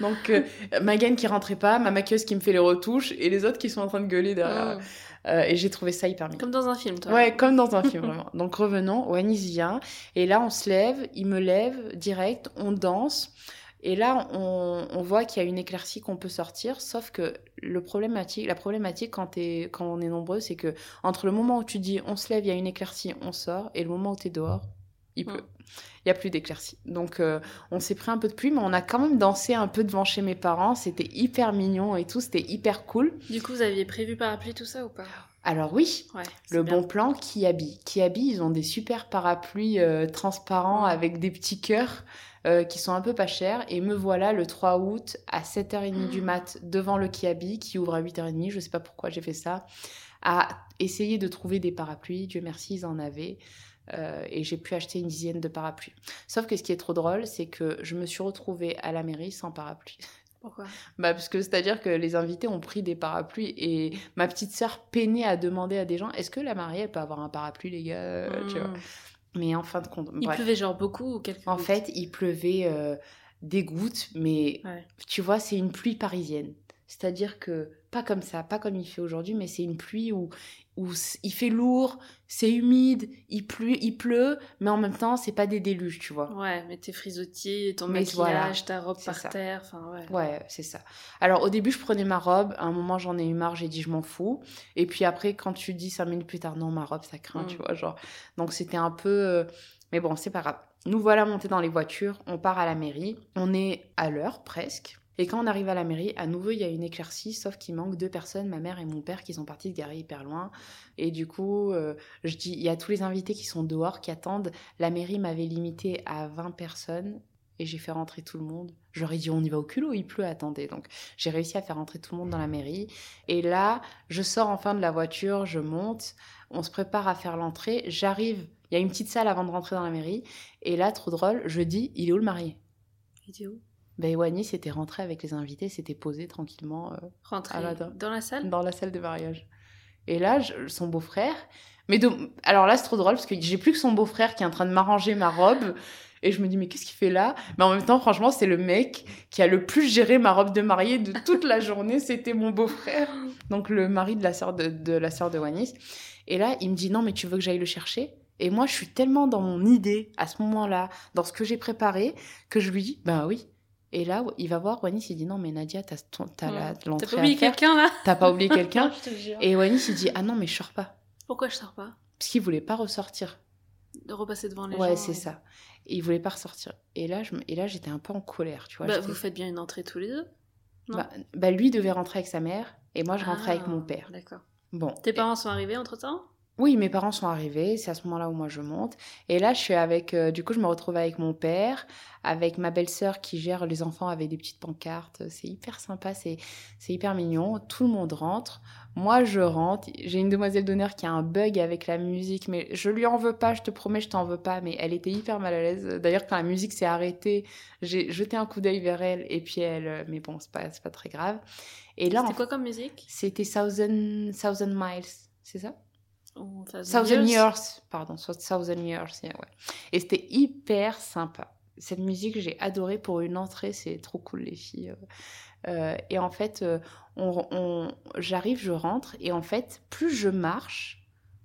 Donc, euh, ma gaine qui rentrait pas, ma maquilleuse qui me fait les retouches et les autres qui sont en train de gueuler derrière. Mm. Euh, et j'ai trouvé ça hyper mignon. Comme dans un film, toi. Ouais, comme dans un film, vraiment. Donc revenons, Wanis vient, et là on se lève, il me lève direct, on danse, et là on, on voit qu'il y a une éclaircie qu'on peut sortir, sauf que le problématique, la problématique quand, on est nombreux, c'est que entre le moment où tu dis on se lève, il y a une éclaircie, on sort, et le moment où tu es dehors, il pleut. Mm. Il n'y a plus d'éclaircie. Donc euh, on s'est pris un peu de pluie, mais on a quand même dansé un peu devant chez mes parents, c'était hyper mignon et tout, c'était hyper cool. Du coup, vous aviez prévu parapluie tout ça ou pas? Alors oui, Ouais. le bien. bon plan, Kiabi. Kiabi, ils ont des super parapluies euh, transparents avec des petits cœurs euh, qui sont un peu pas chers. Et me voilà le 3 août à 7h30 du mat devant le Kiabi qui ouvre à 8h30. Je sais pas pourquoi j'ai fait ça. À essayer de trouver des parapluies. Dieu merci, ils en avaient. Euh, et j'ai pu acheter une dizaine de parapluies. Sauf que ce qui est trop drôle, c'est que je me suis retrouvée à la mairie sans parapluie. Pourquoi? Bah, parce que c'est-à-dire que les invités ont pris des parapluies et ma petite sœur peinait à demander à des gens est-ce que la mariée elle peut avoir un parapluie, les gars? Tu vois? Mais en fin de compte, Il bref. pleuvait genre beaucoup ou quelques En gouttes? fait, il pleuvait euh, des gouttes, mais Ouais. tu vois, c'est une pluie parisienne. C'est-à-dire que, pas comme ça, pas comme il fait aujourd'hui, mais c'est une pluie où, où il fait lourd, c'est humide, il pleut, il pleut, mais en même temps, c'est pas des déluges, tu vois. Ouais, mais tes frisottis, ton Mais maquillage, voilà, ta robe par ça. terre, enfin ouais. Ouais, c'est ça. Alors, au début, je prenais ma robe. À un moment, j'en ai eu marre. J'ai dit, je m'en fous. Et puis après, quand tu dis cinq minutes plus tard, non, ma robe, ça craint, Mm. tu vois. Genre. Donc, c'était un peu. euh, Mais bon, c'est pas grave. Nous voilà montés dans les voitures. On part à la mairie. On est à l'heure, presque. Et quand on arrive à la mairie, à nouveau, il y a une éclaircie, sauf qu'il manque deux personnes, ma mère et mon père, qui sont partis se garer hyper loin. Et du coup, euh, je dis, il y a tous les invités qui sont dehors, qui attendent. La mairie m'avait limité à 20 personnes et j'ai fait rentrer tout le monde. J'aurais dit on y va au culot, il pleut, attendez. Donc j'ai réussi à faire rentrer tout le monde dans la mairie. Et là, je sors enfin de la voiture, je monte, on se prépare à faire l'entrée. J'arrive, il y a une petite salle avant de rentrer dans la mairie. Et là, trop drôle, je dis il est où le marié Vidéo. Ben Wani s'était rentré avec les invités, s'était posé tranquillement euh, Ah, là-dedans. dans la salle? Dans la salle de mariage. Et là, je- son beau-frère. Mais de- alors là, c'est trop drôle parce que j'ai plus que son beau-frère qui est en train de m'arranger ma robe. Et je me dis, mais qu'est-ce qu'il fait là? Mais en même temps, franchement, c'est le mec qui a le plus géré ma robe de mariée de toute la journée. C'était mon beau-frère. Donc, le mari de la sœur de, de la sœur de Wanis. Et là, il me dit, non, mais tu veux que j'aille le chercher? Et moi, je suis tellement dans mon idée à ce moment-là, dans ce que j'ai préparé, que je lui dis, ben oui. Et là, il va voir Wanis, il dit, non, mais Nadia, t'as t'as Ouais. T'as l'entrée pas à oublié quelqu'un là T'as pas oublié quelqu'un Je te jure. Et Wanis, il dit, ah non, mais je sors pas. Pourquoi je sors pas Parce qu'il voulait pas ressortir. De repasser devant les gens. Ouais, c'est ça. Et il voulait pas ressortir. Et là, je, et là, j'étais un peu en colère, tu vois. Bah, vous faites bien une entrée tous les deux non. bah, bah, lui devait rentrer avec sa mère et moi, je rentrais avec Ah, mon père. D'accord. Bon. Tes parents sont arrivés entre temps Oui, mes parents sont arrivés. C'est à ce moment-là où moi je monte. Et là, je suis avec. euh, du coup, je me retrouve avec mon père, avec ma belle-sœur qui gère les enfants avec des petites pancartes. C'est hyper sympa, c'est c'est hyper mignon. Tout le monde rentre. Moi, je rentre. J'ai une demoiselle d'honneur qui a un bug avec la musique, mais je lui en veux pas. Je te promets, je t'en veux pas. Mais elle était hyper mal à l'aise. D'ailleurs, quand la musique s'est arrêtée, j'ai jeté un coup d'œil vers elle. Et puis elle. euh, Mais bon, c'est pas, c'est pas très grave. Et là, C'était quoi comme musique? C'était Thousand, Thousand Miles. C'est ça? Ou Thousand Thousand Years Years, pardon, so- Thousand Years, yeah, ouais. Et c'était hyper sympa. Cette musique, j'ai adoré pour une entrée, c'est trop cool les filles. Euh, et en fait, euh, on, on- j'arrive, je rentre, et en fait, plus je marche,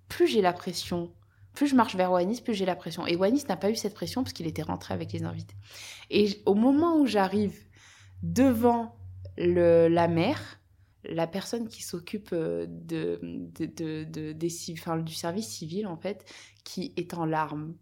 plus j'ai la pression. Plus je marche vers Wanis, plus j'ai la pression. Et Wanis n'a pas eu cette pression parce qu'il était rentré avec les invités. Et au moment où j'arrive devant le, la mer, la personne qui s'occupe euh, de, de, de- de- des, civ- enfin, du service civil, en fait, qui est en larmes.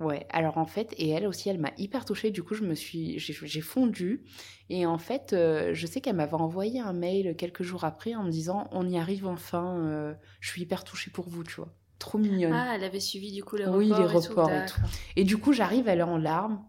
Ouais, alors en fait, et elle aussi, elle m'a hyper touchée, du coup, je me suis, j'ai fondu. Et en fait, euh, je sais qu'elle m'avait envoyé un mail quelques jours après en me disant On y arrive enfin, euh, je suis hyper touchée pour vous, tu vois. Trop mignonne. Ah, elle avait suivi du coup les Oui, reports. les et tout, reports et tout. Et du coup, j'arrive, elle est en larmes.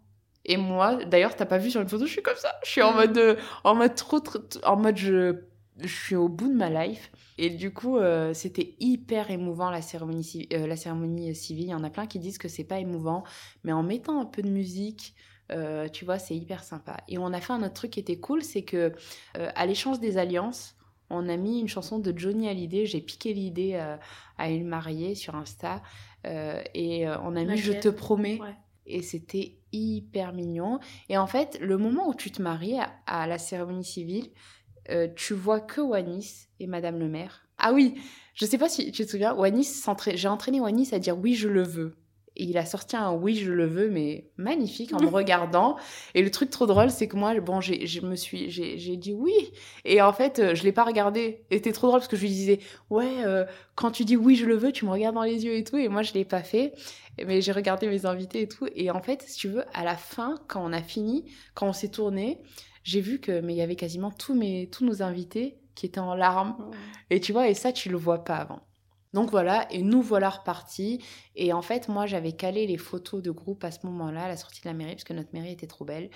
Et moi, d'ailleurs, t'as pas vu sur une photo, je suis comme ça. Je suis en Mm. mode, en mode trop, trop- en mode je, je suis au bout de ma life. Et du coup, euh, c'était hyper émouvant la cérémonie, euh, la cérémonie civile. Il y en a plein qui disent que c'est pas émouvant, mais en mettant un peu de musique, euh, tu vois, c'est hyper sympa. Et on a fait un autre truc qui était cool, c'est que euh, à l'échange des alliances, on a mis une chanson de Johnny Hallyday. J'ai piqué l'idée à une mariée sur Insta. et on a mis Je te promets. Ouais. Et c'était hyper mignon. Et en fait, le moment où tu te maries à, à la cérémonie civile, euh, tu vois que Wanis et Madame le maire. Ah oui, je sais pas si tu te souviens, Wanis, j'ai entraîné Wanis à dire oui, je le veux. Et il a sorti un oui, je le veux, mais magnifique en me regardant. Et le truc trop drôle, c'est que moi, bon, j'ai, je me suis, j'ai, dit oui. Et en fait, euh, je l'ai pas regardé. Et c'était trop drôle parce que je lui disais, ouais, euh, quand tu dis oui, je le veux, tu me regardes dans les yeux et tout. Et moi, je l'ai pas fait. Mais j'ai regardé mes invités et tout. Et en fait, si tu veux, à la fin, quand on a fini, quand on s'est tourné, j'ai vu que, mais il y avait quasiment tous mes, tous nos invités qui étaient en larmes. Et tu vois, et ça, tu le vois pas avant. Donc voilà, et nous voilà repartis. Et en fait, moi, j'avais calé les photos de groupe à ce moment-là, à la sortie de la mairie, parce que notre mairie était trop belle.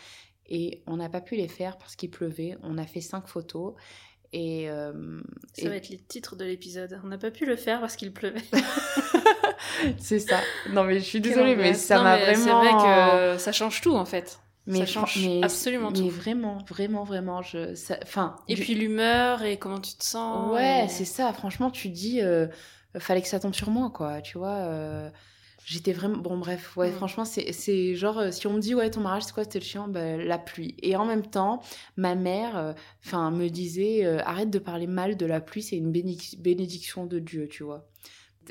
Et on n'a pas pu les faire parce qu'il pleuvait. On a fait cinq photos. Et, euh, Ça et- va être les titres de l'épisode. On n'a pas pu le faire parce qu'il pleuvait. c'est ça. Non, mais je suis désolée, mais ça m'a vraiment. C'est vrai que ça change tout en fait. Mais ça change mais- absolument mais tout. vraiment, vraiment, vraiment. Je, ça-. Et du- puis l'humeur et comment tu te sens. Ouais, et- c'est ça. Franchement, tu dis, euh, fallait que ça tombe sur moi, quoi. Tu vois. euh, J'étais vraiment. Bon, bref, ouais, Mm. franchement, c'est genre, euh, si on me dit, ouais, ton mariage, c'est quoi, c'était le chien ben, La pluie. Et en même temps, ma mère euh, enfin me disait, arrête de parler mal de la pluie, c'est une bénédic- bénédiction de Dieu, tu vois.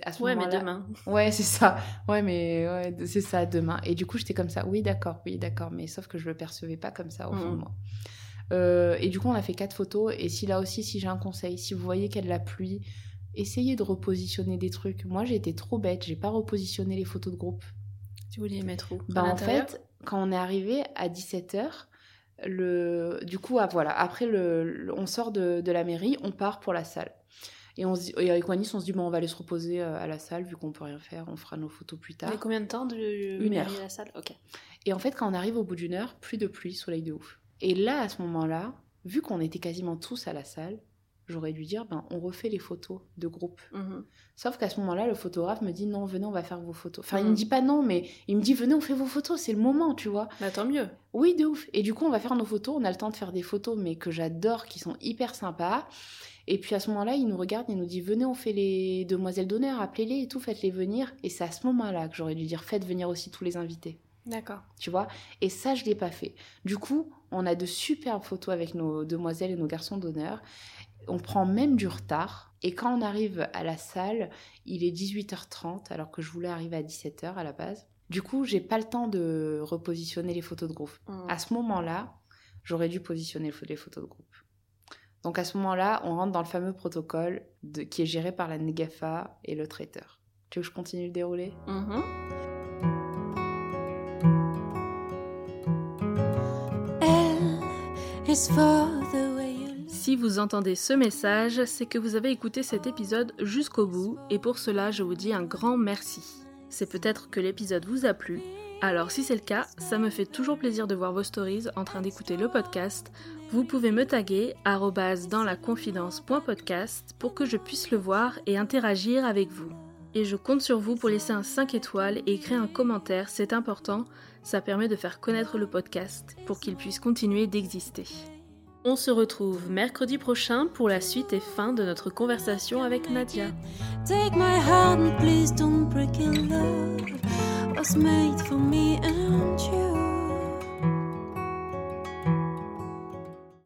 À ce Ouais, mais moment-là- demain. Ouais, c'est ça. Ouais, mais ouais, c'est ça, demain. Et du coup, j'étais comme ça. Oui, d'accord, oui, d'accord. Mais sauf que je le percevais pas comme ça au fond de Mhm. moi. Euh, et du coup, on a fait quatre photos. Et si là aussi, si j'ai un conseil, si vous voyez qu'il y a de la pluie, essayez de repositionner des trucs. Moi, j'ai été trop bête. J'ai pas repositionné les photos de groupe. Tu voulais les mettre où? Bah, en fait, quand on est arrivé à 17h, le... du coup, ah, voilà, après, le... le- on sort de, de la mairie, on part pour la salle. Et, on se dit... et avec Wanis, on se dit, bon, on va aller se reposer euh, à la salle, vu qu'on peut rien faire, on fera nos photos plus tard. Mais combien de temps de Une heure. à la salle? Ok. Et en fait, quand on arrive au bout d'une heure, plus de pluie, soleil de ouf. Et là, à ce moment-là, vu qu'on était quasiment tous à la salle, j'aurais dû dire, ben, on refait les photos de groupe. Mhm. Sauf qu'à ce moment-là, le photographe me dit, non, venez, on va faire vos photos. Enfin, il Mhm. me dit pas non, mais il me dit, venez, on fait vos photos, c'est le moment, tu vois. Bah tant mieux. Oui, de ouf. Et du coup, on va faire nos photos. On a le temps de faire des photos, mais que j'adore, qui sont hyper sympas. Et puis à ce moment-là, il nous regarde, il nous dit Venez, on fait les demoiselles d'honneur, appelez-les et tout, faites-les venir. Et c'est à ce moment-là que j'aurais dû dire Faites venir aussi tous les invités. D'accord. Tu vois? Et ça, je l'ai pas fait. Du coup, on a de superbes photos avec nos demoiselles et nos garçons d'honneur. On prend même du retard. Et quand on arrive à la salle, il est 18h30, alors que je voulais arriver à 17h à la base. Du coup, j'ai pas le temps de repositionner les photos de groupe. Mhm. À ce moment-là, j'aurais dû positionner le- les photos de groupe. Donc à ce moment-là, on rentre dans le fameux protocole de- qui est géré par la NEGAFA et le traiteur. Tu veux que je continue de dérouler? L is for the way you look. Si vous entendez ce message, c'est que vous avez écouté cet épisode jusqu'au bout et pour cela je vous dis un grand merci. C'est peut-être que l'épisode vous a plu, alors si c'est le cas, ça me fait toujours plaisir de voir vos stories en train d'écouter le podcast. Vous pouvez me taguer dans la confidence.podcast pour que je puisse le voir et interagir avec vous. Et je compte sur vous pour laisser un 5 étoiles et écrire un commentaire, c'est important, ça permet de faire connaître le podcast pour qu'il puisse continuer d'exister. On se retrouve mercredi prochain pour la suite et fin de notre conversation avec Nadia.